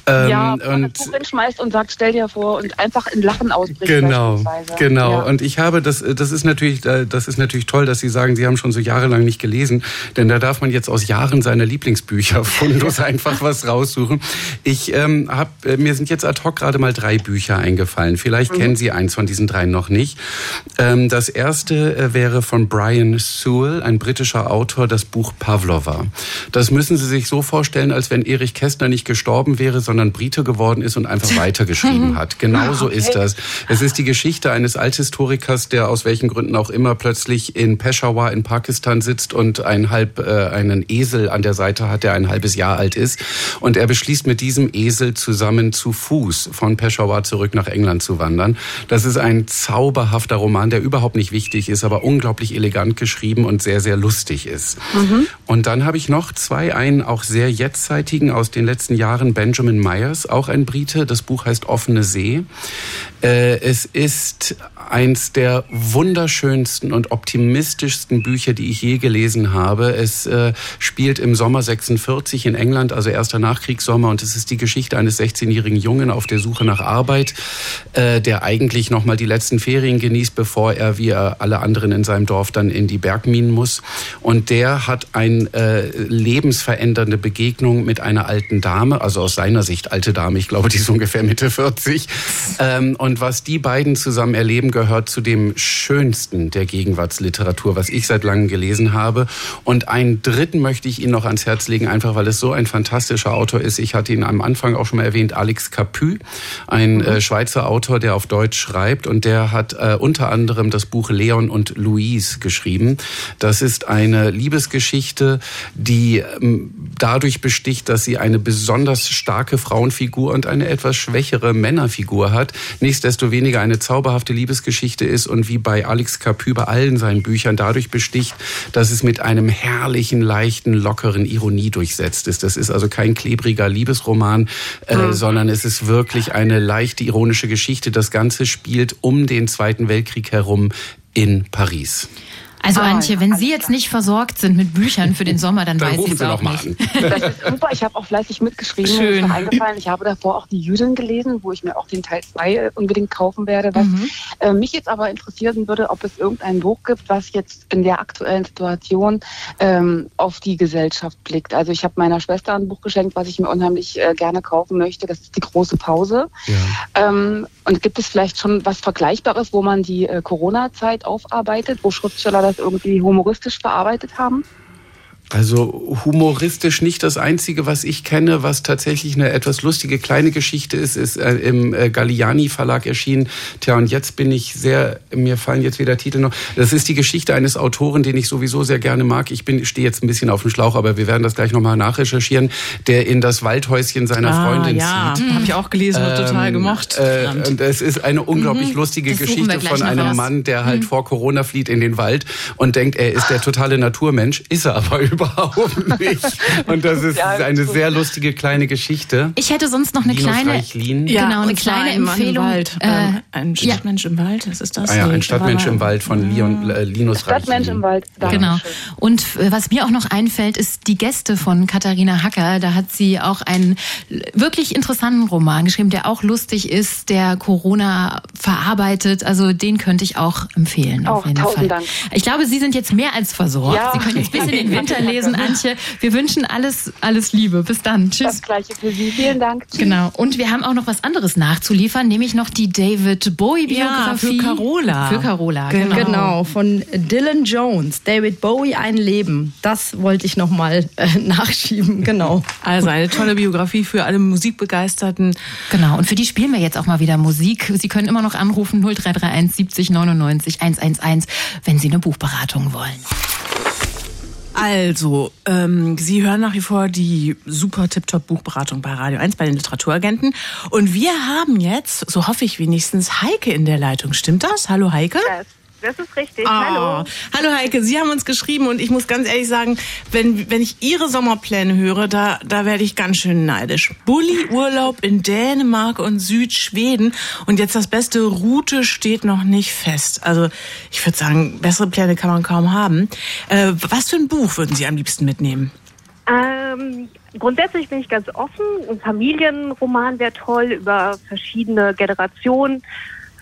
Ähm, ja, und das Buch hinschmeißt und sagt, stell dir vor und einfach in Lachen ausbricht. Genau, genau. Ja. Und ich habe das, das ist natürlich, äh, das ist natürlich toll, dass Sie sagen, Sie haben schon so jahrelang nicht gelesen, denn da darf man jetzt aus Jahren seine Lieblingsbücher Bücher fundus einfach was raussuchen. Ich ähm, habe äh, mir sind jetzt ad hoc gerade mal drei Bücher eingefallen. Vielleicht mhm. kennen Sie eins von diesen drei noch nicht. Ähm, das erste äh, wäre von Brian Sewell, ein britischer Autor, das Buch Pavlova. Das müssen Sie sich so vorstellen, als wenn Erich Kästner nicht gestorben wäre, sondern Brite geworden ist und einfach weitergeschrieben hat. Genau so okay. ist das. Es ist die Geschichte eines Althistorikers, der aus welchen Gründen auch immer plötzlich in Peshawar in Pakistan sitzt und ein halb äh, einen Esel an der Seite hat der ein halbes Jahr alt ist. Und er beschließt mit diesem Esel zusammen zu Fuß von Peshawar zurück nach England zu wandern. Das ist ein zauberhafter Roman, der überhaupt nicht wichtig ist, aber unglaublich elegant geschrieben und sehr, sehr lustig ist. Mhm. Und dann habe ich noch zwei, einen auch sehr jetztzeitigen aus den letzten Jahren, Benjamin Myers, auch ein Brite. Das Buch heißt Offene See. Äh, es ist eins der wunderschönsten und optimistischsten Bücher, die ich je gelesen habe. Es äh, spielt im Sommer 46 in England, also erster Nachkriegssommer, und es ist die Geschichte eines 16-jährigen Jungen auf der Suche nach Arbeit, äh, der eigentlich noch mal die letzten Ferien genießt, bevor er wie alle anderen in seinem Dorf dann in die Bergminen muss. Und der hat eine äh, lebensverändernde Begegnung mit einer alten Dame, also aus seiner Sicht alte Dame, ich glaube, die ist ungefähr Mitte 40. Ähm, und was die beiden zusammen erleben, gehört zu dem Schönsten der Gegenwartsliteratur, was ich seit langem gelesen habe. Und einen dritten möchte ich Ihnen noch ans Herz legen, einfach weil es so ein fantastischer Autor ist. Ich hatte ihn am Anfang auch schon mal erwähnt, Alex Capu, ein mhm. äh, Schweizer Autor, der auf Deutsch schreibt. Und der hat äh, unter anderem das Buch Leon und Louise geschrieben. Das ist eine Liebesgeschichte, die ähm, dadurch besticht, dass sie eine besonders starke Frauenfigur und eine etwas schwächere Männerfigur hat. Nichtsdestoweniger eine zauberhafte Liebesgeschichte ist und wie bei Alex Capu bei allen seinen Büchern dadurch besticht, dass es mit einem herrlichen, leichten, lockeren Ironie durchsetzt ist. Das ist also kein klebriger Liebesroman, äh, mhm. sondern es ist wirklich eine leichte ironische Geschichte. Das Ganze spielt um den Zweiten Weltkrieg herum in Paris. Also ah, Antje, wenn Sie jetzt nicht versorgt sind mit Büchern für den Sommer, dann, dann weiß ich es auch nicht. Das ist super. Ich habe auch fleißig mitgeschrieben. Schön. Mir eingefallen. Ich habe davor auch die Jüdin gelesen, wo ich mir auch den Teil 2 äh, unbedingt kaufen werde. Was mhm. äh, mich jetzt aber interessieren würde, ob es irgendein Buch gibt, was jetzt in der aktuellen Situation ähm, auf die Gesellschaft blickt. Also ich habe meiner Schwester ein Buch geschenkt, was ich mir unheimlich äh, gerne kaufen möchte. Das ist die große Pause. Ja. Ähm, und gibt es vielleicht schon was Vergleichbares, wo man die äh, Corona-Zeit aufarbeitet, wo Schriftsteller das irgendwie humoristisch verarbeitet haben? Also humoristisch nicht das Einzige, was ich kenne, was tatsächlich eine etwas lustige kleine Geschichte ist, ist äh, im äh, Galliani Verlag erschienen. Tja, und jetzt bin ich sehr, mir fallen jetzt wieder Titel noch. Das ist die Geschichte eines Autoren, den ich sowieso sehr gerne mag. Ich bin, stehe jetzt ein bisschen auf dem Schlauch, aber wir werden das gleich nochmal nachrecherchieren, der in das Waldhäuschen seiner ah, Freundin ja. zieht. Habe ich auch gelesen, ähm, total gemocht. Äh, und es ist eine unglaublich mhm. lustige Geschichte von einem raus. Mann, der halt mhm. vor Corona flieht in den Wald und denkt, er ist der totale Naturmensch, ist er aber überhaupt überhaupt nicht. Und das ist ja, eine sehr lustige kleine Geschichte. Ich hätte sonst noch eine Linus kleine, Reichlin. ja, genau, eine kleine Empfehlung. Wald. Äh, ein Stadtmensch ja. im Wald, was ist das? Ah, ja, ein Stadtmensch im Wald von Leon, äh, Linus Reichlin. Stadtmensch im Wald. Genau. Und äh, was mir auch noch einfällt, ist die Gäste von Katharina Hacker. Da hat sie auch einen wirklich interessanten Roman geschrieben, der auch lustig ist, der Corona verarbeitet. Also den könnte ich auch empfehlen. Auch, auf jeden Fall. Dank. Ich glaube, Sie sind jetzt mehr als versorgt. Ja. Sie können jetzt bis in den Winter lesen, Antje. Wir wünschen alles, alles Liebe. Bis dann. Tschüss. Das gleiche für Sie. Vielen Dank. Tschüss. Genau. Und wir haben auch noch was anderes nachzuliefern, nämlich noch die David Bowie Biografie. Ja, für Carola. Für Carola. Genau. genau. Von Dylan Jones. David Bowie ein Leben. Das wollte ich noch mal äh, nachschieben. Genau. Also eine tolle Biografie für alle Musikbegeisterten. Genau. Und für die spielen wir jetzt auch mal wieder Musik. Sie können immer noch anrufen 0331 70 99 111, wenn Sie eine Buchberatung wollen. Also, ähm, Sie hören nach wie vor die super Tip-Top Buchberatung bei Radio 1 bei den Literaturagenten. Und wir haben jetzt, so hoffe ich wenigstens, Heike in der Leitung. Stimmt das? Hallo Heike? Yes. Das ist richtig. Oh. Hallo. Hallo Heike, Sie haben uns geschrieben und ich muss ganz ehrlich sagen, wenn, wenn ich Ihre Sommerpläne höre, da, da werde ich ganz schön neidisch. Bulli-Urlaub in Dänemark und Südschweden und jetzt das beste Route steht noch nicht fest. Also ich würde sagen, bessere Pläne kann man kaum haben. Äh, was für ein Buch würden Sie am liebsten mitnehmen? Ähm, grundsätzlich bin ich ganz offen. Ein Familienroman wäre toll über verschiedene Generationen.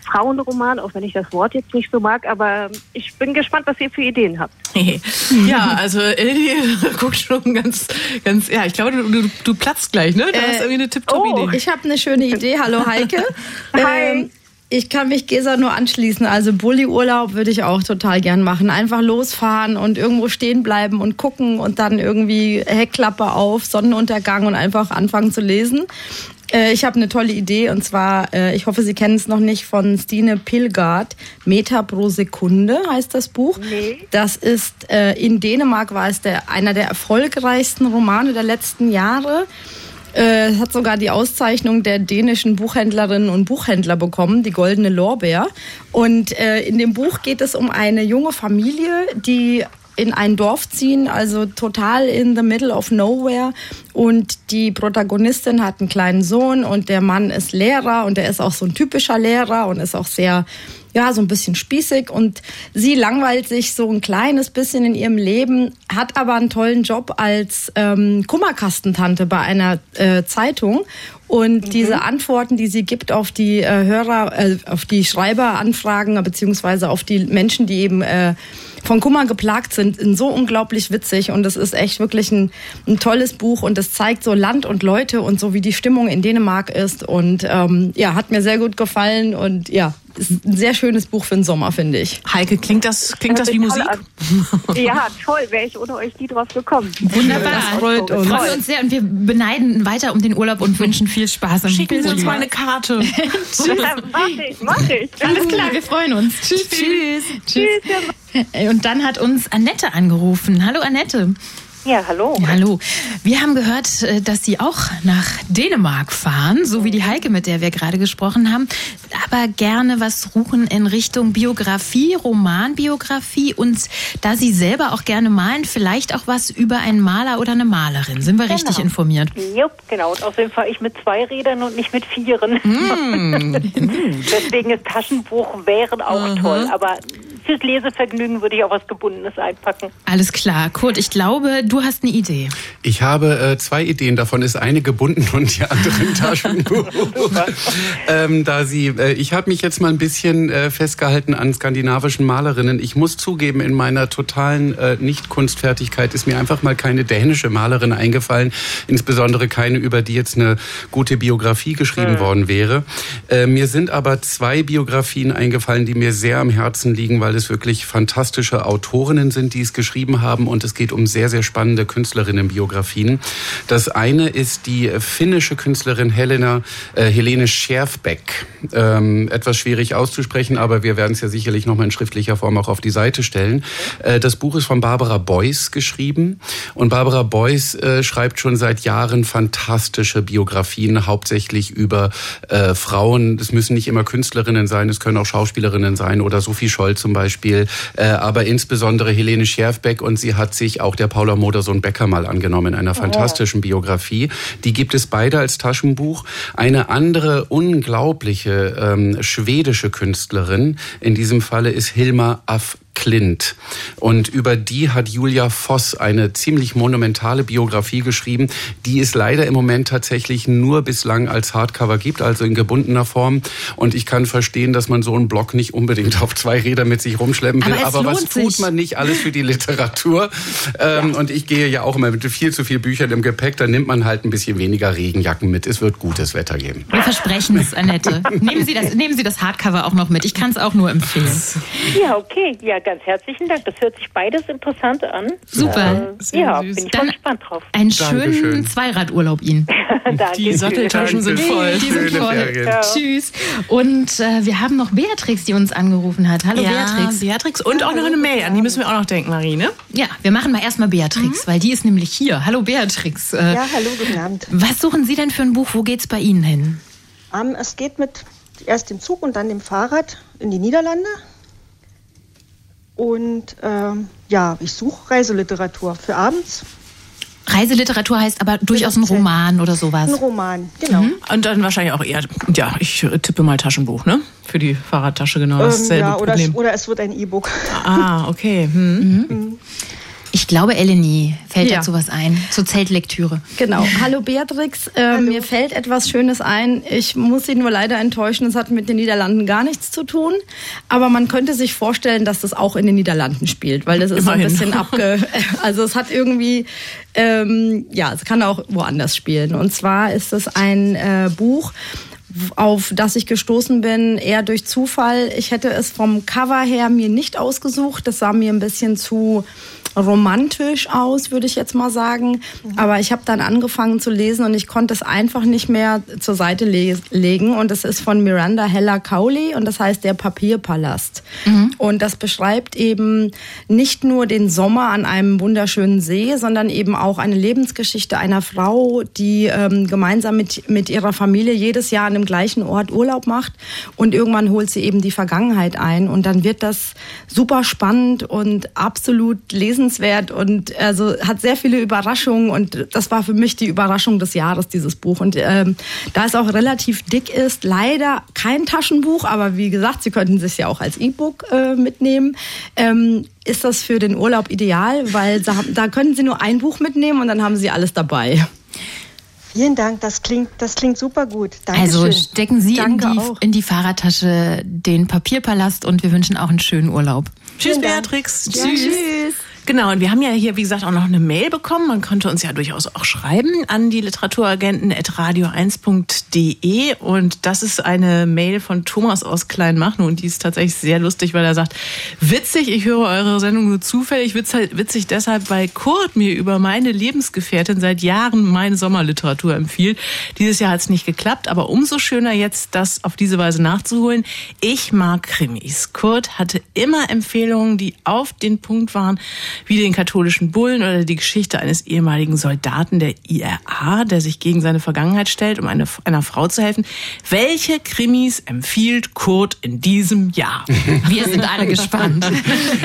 Frauenroman, auch wenn ich das Wort jetzt nicht so mag, aber ich bin gespannt, was ihr für Ideen habt. ja, also Ellie guckt schon ganz, ganz, ja, ich glaube, du, du, platzt gleich, ne? Da äh, hast irgendwie eine Tipptopp-Idee. Oh, ich habe eine schöne Idee. Hallo Heike. Hi. Ähm, ich kann mich Gesa nur anschließen. Also Bulli-Urlaub würde ich auch total gern machen. Einfach losfahren und irgendwo stehen bleiben und gucken und dann irgendwie Heckklappe auf, Sonnenuntergang und einfach anfangen zu lesen. Äh, ich habe eine tolle Idee und zwar, äh, ich hoffe, Sie kennen es noch nicht, von Stine Pilgard. Meter pro Sekunde heißt das Buch. Nee. Das ist, äh, in Dänemark war es der, einer der erfolgreichsten Romane der letzten Jahre. Es hat sogar die Auszeichnung der dänischen Buchhändlerinnen und Buchhändler bekommen, die Goldene Lorbeer. Und in dem Buch geht es um eine junge Familie, die in ein Dorf ziehen, also total in the middle of nowhere. Und die Protagonistin hat einen kleinen Sohn und der Mann ist Lehrer und er ist auch so ein typischer Lehrer und ist auch sehr ja, so ein bisschen spießig und sie langweilt sich so ein kleines bisschen in ihrem Leben, hat aber einen tollen Job als ähm, Kummerkastentante bei einer äh, Zeitung und mhm. diese Antworten, die sie gibt auf die äh, Hörer, äh, auf die Schreiberanfragen beziehungsweise auf die Menschen, die eben äh, von Kummer geplagt sind, sind so unglaublich witzig und es ist echt wirklich ein, ein tolles Buch und es zeigt so Land und Leute und so wie die Stimmung in Dänemark ist und ähm, ja, hat mir sehr gut gefallen und ja, ist ein sehr schönes Buch für den Sommer, finde ich. Heike, klingt das, klingt das, das wie Musik? Ja, toll, wäre ich ohne euch nie drauf gekommen. Wunderbar. Das freut uns. freut uns sehr und wir beneiden weiter um den Urlaub und wünschen viel Spaß. Schicken Sie uns mal eine Karte. Tschüss. mach ich, mach ich. Alles klar, wir freuen uns. Tschüss. Tschüss. Tschüss. Tschüss. Und dann hat uns Annette angerufen. Hallo Annette. Ja, hallo. Hallo. Wir haben gehört, äh, dass Sie auch nach Dänemark fahren, so wie die Heike, mit der wir gerade gesprochen haben, aber gerne was suchen in Richtung Biografie, Romanbiografie und da Sie selber auch gerne malen, vielleicht auch was über einen Maler oder eine Malerin. Sind wir genau. richtig informiert? Jupp, genau. Und außerdem fahre ich mit zwei Rädern und nicht mit vieren. Mm. Deswegen ist Taschenbuch wären auch uh -huh. toll, aber fürs Lesevergnügen würde ich auch was Gebundenes einpacken. Alles klar. Kurt, ich glaube, du hast eine Idee. Ich habe äh, zwei Ideen. Davon ist eine gebunden und die andere ein Taschenbuch. ähm, da sie, äh, ich habe mich jetzt mal ein bisschen äh, festgehalten an skandinavischen Malerinnen. Ich muss zugeben, in meiner totalen äh, Nicht-Kunstfertigkeit ist mir einfach mal keine dänische Malerin eingefallen. Insbesondere keine, über die jetzt eine gute Biografie geschrieben mhm. worden wäre. Äh, mir sind aber zwei Biografien eingefallen, die mir sehr am Herzen liegen, weil es wirklich fantastische Autorinnen sind, die es geschrieben haben und es geht um sehr, sehr spannende Künstlerinnenbiografien. Das eine ist die finnische Künstlerin Helena, äh, Helene Scherfbeck. Ähm, etwas schwierig auszusprechen, aber wir werden es ja sicherlich nochmal in schriftlicher Form auch auf die Seite stellen. Äh, das Buch ist von Barbara Beuys geschrieben und Barbara Beuys äh, schreibt schon seit Jahren fantastische Biografien, hauptsächlich über äh, Frauen. Es müssen nicht immer Künstlerinnen sein, es können auch Schauspielerinnen sein oder Sophie Scholl zum Beispiel äh, aber insbesondere Helene Scherfbeck und sie hat sich auch der Paula Modersohn-Becker mal angenommen in einer fantastischen Biografie. Die gibt es beide als Taschenbuch. Eine andere unglaubliche ähm, schwedische Künstlerin, in diesem Falle ist Hilma Af Klint. Und über die hat Julia Voss eine ziemlich monumentale Biografie geschrieben, die es leider im Moment tatsächlich nur bislang als Hardcover gibt, also in gebundener Form. Und ich kann verstehen, dass man so einen Blog nicht unbedingt auf zwei Rädern mit sich rumschleppen will. Aber, Aber was tut man nicht alles für die Literatur? Ähm, ja. Und ich gehe ja auch immer mit viel zu viel Büchern im Gepäck. Dann nimmt man halt ein bisschen weniger Regenjacken mit. Es wird gutes Wetter geben. Wir versprechen es, Annette. nehmen, Sie das, nehmen Sie das Hardcover auch noch mit. Ich kann es auch nur empfehlen. Ja, okay. Ja, ganz herzlichen Dank. Das hört sich beides interessant an. Super. Äh, ja, bin ich Dann gespannt drauf. Einen schönen Dankeschön. Zweiradurlaub Ihnen. die Satteltaschen sind voll. Die sind voll. Ja. Tschüss. Und äh, wir haben noch Beatrix, die uns angerufen hat. Hallo ja, Beatrix. Beatrix und auch noch eine Mail. An die müssen wir auch noch denken, Marie, ne? Ja, wir machen mal erstmal Beatrix, mhm. weil die ist nämlich hier. Hallo Beatrix. Äh, ja, hallo, guten Abend. Was suchen Sie denn für ein Buch? Wo geht's bei Ihnen hin? Um, ähm, es geht mit erst dem Zug und dann dem Fahrrad in die Niederlande. Und ähm, ja, ich suche Reiseliteratur für abends. Reiseliteratur heißt aber durchaus ein Roman oder sowas. Ein Roman, genau. Mhm. Und dann wahrscheinlich auch eher, ja, ich tippe mal Taschenbuch, ne? Für die Fahrradtasche genau dasselbe ähm, ja, oder Problem. Es, oder es wird ein E-Book. Ah, okay. Hm. Mhm. Ich glaube, Eleni fällt ja. dazu was ein, zur Zeltlektüre. Genau. Hallo Beatrix, äh, Hallo. mir fällt etwas Schönes ein. Ich muss Sie nur leider enttäuschen, es hat mit den Niederlanden gar nichts zu tun. Aber man könnte sich vorstellen, dass das auch in den Niederlanden spielt, weil das ist Immerhin. ein bisschen abge... Also es hat irgendwie... Ähm, ja, es kann auch woanders spielen. Und zwar ist es ein äh, Buch, auf das ich gestoßen bin, eher durch Zufall. Ich hätte es vom Cover her mir nicht ausgesucht. Das sah mir ein bisschen zu romantisch aus, würde ich jetzt mal sagen. Mhm. Aber ich habe dann angefangen zu lesen und ich konnte es einfach nicht mehr zur Seite le legen. Und es ist von Miranda Heller Cowley und das heißt Der Papierpalast. Mhm. Und das beschreibt eben nicht nur den Sommer an einem wunderschönen See, sondern eben auch eine Lebensgeschichte einer Frau, die ähm, gemeinsam mit, mit ihrer Familie jedes Jahr an dem gleichen Ort Urlaub macht. Und irgendwann holt sie eben die Vergangenheit ein. Und dann wird das super spannend und absolut lesen lesenswert und also hat sehr viele Überraschungen und das war für mich die Überraschung des Jahres, dieses Buch. Und ähm, da es auch relativ dick ist, leider kein Taschenbuch, aber wie gesagt, Sie könnten es ja auch als E-Book äh, mitnehmen. Ähm, ist das für den Urlaub ideal, weil da, da können Sie nur ein Buch mitnehmen und dann haben Sie alles dabei. Vielen Dank, das klingt, das klingt super gut. Dankeschön. Also stecken Sie in die, in die, Fahrradtasche den Papierpalast und wir wünschen auch einen schönen Urlaub. Tschüss, Beatrix. Ja, tschüss. tschüss. Genau, und wir haben ja hier, wie gesagt, auch noch eine Mail bekommen. Man konnte uns ja durchaus auch schreiben an die literaturagenten.radio1.de. Und das ist eine Mail von Thomas aus Kleinmachnow. Und die ist tatsächlich sehr lustig, weil er sagt, witzig, ich höre eure Sendung nur zufällig. Witzig, witzig deshalb, weil Kurt mir über meine Lebensgefährtin seit Jahren meine Sommerliteratur empfiehlt. Dieses Jahr hat es nicht geklappt, aber umso schöner jetzt, das auf diese Weise nachzuholen. Ich mag Krimis. Kurt hatte immer Empfehlungen, die auf den Punkt waren wie den katholischen Bullen oder die Geschichte eines ehemaligen Soldaten der IRA, der sich gegen seine Vergangenheit stellt, um eine, einer Frau zu helfen. Welche Krimis empfiehlt Kurt in diesem Jahr? Wir sind alle gespannt.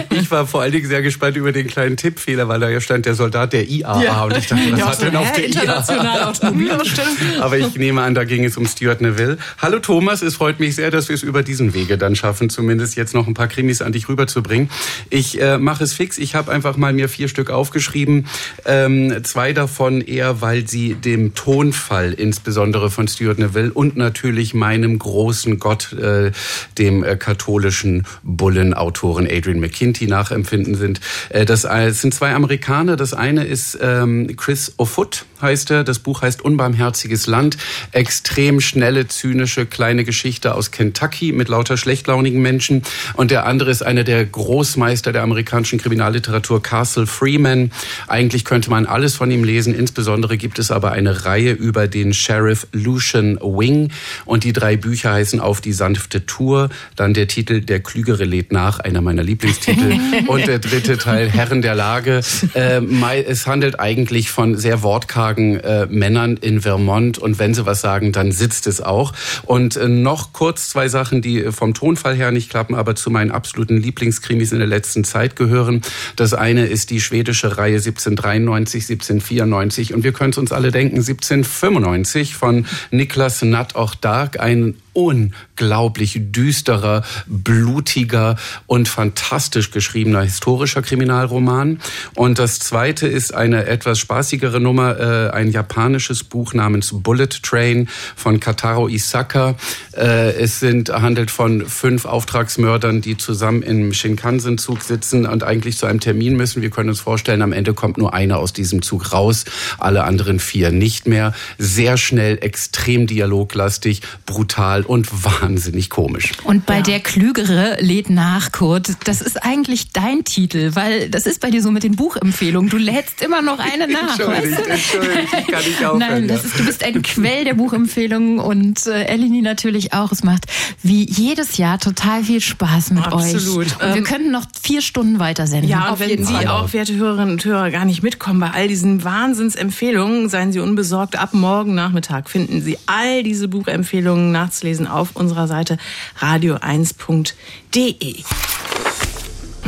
Ich war vor allen Dingen sehr gespannt über den kleinen Tippfehler, weil da ja stand der Soldat der IAA ja. und ich dachte, was ja, hat denn auf der IAA? Aber ich nehme an, da ging es um Stuart Neville. Hallo Thomas, es freut mich sehr, dass wir es über diesen Wege dann schaffen, zumindest jetzt noch ein paar Krimis an dich rüberzubringen. Ich äh, mache es fix. Ich habe einfach mal mir vier Stück aufgeschrieben. Ähm, zwei davon eher, weil sie dem Tonfall insbesondere von Stuart Neville und natürlich meinem großen Gott, äh, dem äh, katholischen Bullenautoren Adrian McKinty nachempfinden sind. Äh, das, äh, sind zwei Amerikaner. Das eine ist ähm, Chris O'Foot, heißt er. Das Buch heißt Unbarmherziges Land. Extrem schnelle, zynische, kleine Geschichte aus Kentucky mit lauter schlechtlaunigen Menschen. Und der andere ist einer der Großmeister der amerikanischen Kriminalliteratur Literatur, Castle Freeman. Eigentlich könnte man alles von ihm lesen. Insbesondere gibt es aber eine Reihe über den Sheriff Lucian Wing. Und die drei Bücher heißen Auf die sanfte Tour. Dann der Titel Der Klügere lädt nach, einer meiner Lieblingstitel. und der dritte Teil Herren der Lage. Äh, es handelt eigentlich von sehr wortkargen äh, Männern in Vermont. Und wenn sie was sagen, dann sitzt es auch. Und äh, noch kurz zwei Sachen, die vom Tonfall her nicht klappen, aber zu meinen absoluten Lieblingskrimis in der letzten Zeit gehören. Das eine ist die schwedische Reihe 1793, 1794 und wir können es uns alle denken, 1795 von Niklas Natt auch Dark, ein unglaublich düsterer, blutiger und fantastisch geschriebener historischer Kriminalroman. Und das zweite ist eine etwas spaßigere Nummer, äh, ein japanisches Buch namens Bullet Train von Kataro Isaka. Äh, es sind, handelt von fünf Auftragsmördern, die zusammen im Shinkansen-Zug sitzen und eigentlich zu einem Termin müssen. Wir können uns vorstellen, am Ende kommt nur einer aus diesem Zug raus, alle anderen vier nicht mehr. Sehr schnell, extrem dialoglastig, brutal und wahnsinnig komisch. Und bei ja. der Klügere lädt nach, Kurt. Das ist eigentlich dein Titel, weil das ist bei dir so mit den Buchempfehlungen. Du lädst immer noch eine nach. Entschuldigt, weißt du? entschuldigt, ich kann nicht aufhören. Nein, das ist, du bist ein Quell der Buchempfehlungen und äh, Eleni natürlich auch. Es macht wie jedes Jahr total viel Spaß mit Absolut. euch. Und wir ähm, könnten noch vier Stunden weiter senden. Ja, und wenn Sie auch, werte Hörerinnen und Hörer, gar nicht mitkommen bei all diesen Wahnsinnsempfehlungen, seien Sie unbesorgt. Ab morgen Nachmittag finden Sie all diese Buchempfehlungen nachzulesen nachlesen auf unserer Seite radio1.de.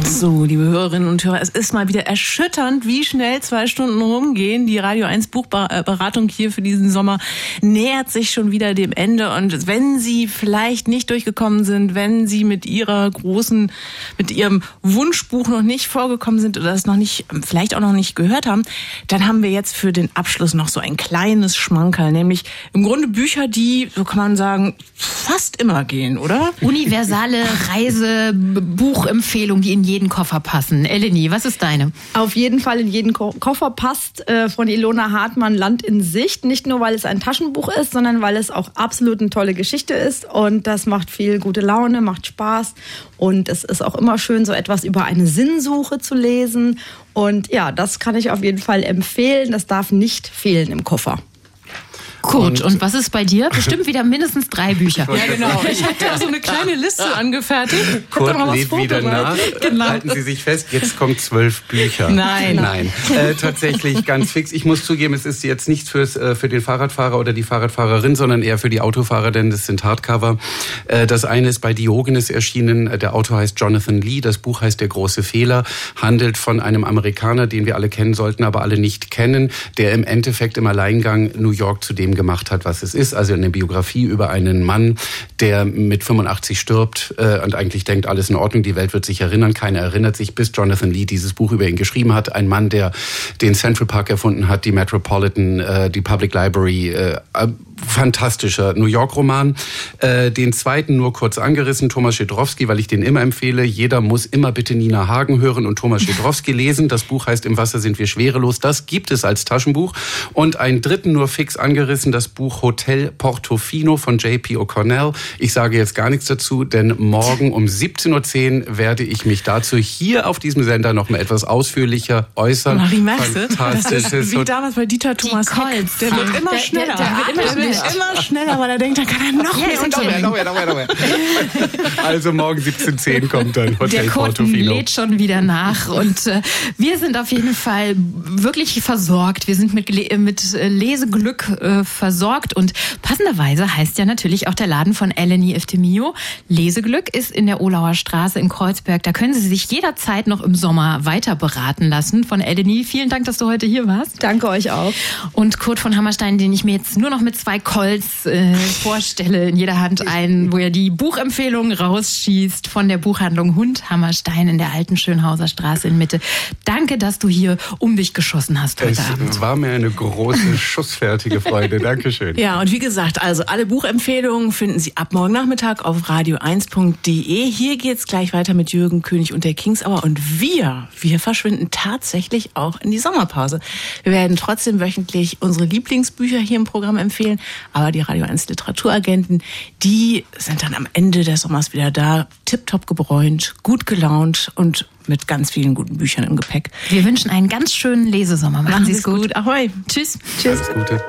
So, liebe Hörerinnen und Hörer, es ist mal wieder erschütternd, wie schnell zwei Stunden rumgehen. Die Radio 1 Buchberatung hier für diesen Sommer nähert sich schon wieder dem Ende. Und wenn Sie vielleicht nicht durchgekommen sind, wenn Sie mit Ihrer großen, mit Ihrem Wunschbuch noch nicht vorgekommen sind oder das noch nicht, vielleicht auch noch nicht gehört haben, dann haben wir jetzt für den Abschluss noch so ein kleines Schmankerl, nämlich im Grunde Bücher, die, so kann man sagen, fast immer gehen, oder? Universale Reisebuchempfehlung, die in jeden Koffer passen. Eleni, was ist deine? Auf jeden Fall in jeden Ko Koffer passt äh, von Ilona Hartmann Land in Sicht. Nicht nur, weil es ein Taschenbuch ist, sondern weil es auch absolut eine tolle Geschichte ist. Und das macht viel gute Laune, macht Spaß. Und es ist auch immer schön, so etwas über eine Sinnsuche zu lesen. Und ja, das kann ich auf jeden Fall empfehlen. Das darf nicht fehlen im Koffer. Kurt, und, und, was ist bei dir? Bestimmt wieder mindestens drei Bücher. Ja, genau. Ich habe da so eine kleine Liste angefertigt. Kurt lädt wieder nach. Genau. Halten Sie sich fest, jetzt kommen zwölf Bücher. Nein. Nein. Äh, tatsächlich ganz fix. Ich muss zugeben, es ist jetzt nicht fürs, äh, für den Fahrradfahrer oder die Fahrradfahrerin, sondern eher für die Autofahrer, denn das sind Hardcover. Äh, das eine ist bei Diogenes erschienen. Der Autor heißt Jonathan Lee. Das Buch heißt Der große Fehler. Handelt von einem Amerikaner, den wir alle kennen sollten, aber alle nicht kennen, der im Endeffekt im Alleingang New York zu dem gemacht hat, was es ist. Also eine Biografie über einen Mann, der mit 85 stirbt äh, und eigentlich denkt, alles in Ordnung, die Welt wird sich erinnern. Keiner erinnert sich, bis Jonathan Lee dieses Buch über ihn geschrieben hat. Ein Mann, der den Central Park erfunden hat, die Metropolitan, äh, die Public Library, äh, fantastischer New York-Roman. Äh, den zweiten nur kurz angerissen, Thomas Schedrowski, weil ich den immer empfehle. Jeder muss immer bitte Nina Hagen hören und Thomas Schedrowski lesen. Das Buch heißt Im Wasser sind wir schwerelos. Das gibt es als Taschenbuch. Und einen dritten nur fix angerissen, das Buch Hotel Portofino von J.P. O'Connell. Ich sage jetzt gar nichts dazu, denn morgen um 17.10 Uhr werde ich mich dazu hier auf diesem Sender noch mal etwas ausführlicher äußern. Marie, merkst du? Das ist wie damals bei Dieter Thomas Heck. Der wird immer schneller. Der, der, der, wird immer, immer schneller, weil er denkt, da kann er noch mehr noch mehr, noch mehr, noch mehr, noch mehr. Also morgen 17.10 Uhr kommt dann Hotel Der Portofino. lädt schon wieder nach und äh, wir sind auf jeden Fall wirklich versorgt. Wir sind mit, mit Leseglück äh, versorgt und passenderweise heißt ja natürlich auch der Laden von Eleni Eftemio. Leseglück ist in der Olauer Straße in Kreuzberg. Da können Sie sich jederzeit noch im Sommer weiter beraten lassen von Eleni. Vielen Dank, dass du heute hier warst. Danke euch auch. Und Kurt von Hammerstein, den ich mir jetzt nur noch mit zwei Colts äh, vorstelle, in jeder Hand einen, wo er die Buchempfehlungen rausschießt von der Buchhandlung Hund Hammerstein in der alten Schönhauser Straße in Mitte. Danke, dass du hier um dich geschossen hast heute es Abend. Es war mir eine große, schussfertige Freude. Dankeschön. Ja, und wie gesagt, also alle Buchempfehlungen finden Sie ab morgen Nachmittag auf radio1.de. Hier geht's gleich weiter mit Jürgen König und der Kings Hour. Und wir, wir verschwinden tatsächlich auch in die Sommerpause. Wir werden trotzdem wöchentlich unsere Lieblingsbücher hier im Programm empfehlen. Aber die Radio 1 Literaturagenten, die sind dann am Ende des Sommers wieder da, tipptopp gebräunt, gut gelaunt und mit ganz vielen guten Büchern im Gepäck. Wir wünschen einen ganz schönen Lesesommer. Machen, Machen Sie es gut. gut. Ahoi. Tschüss. Tschüss. Alles Gute.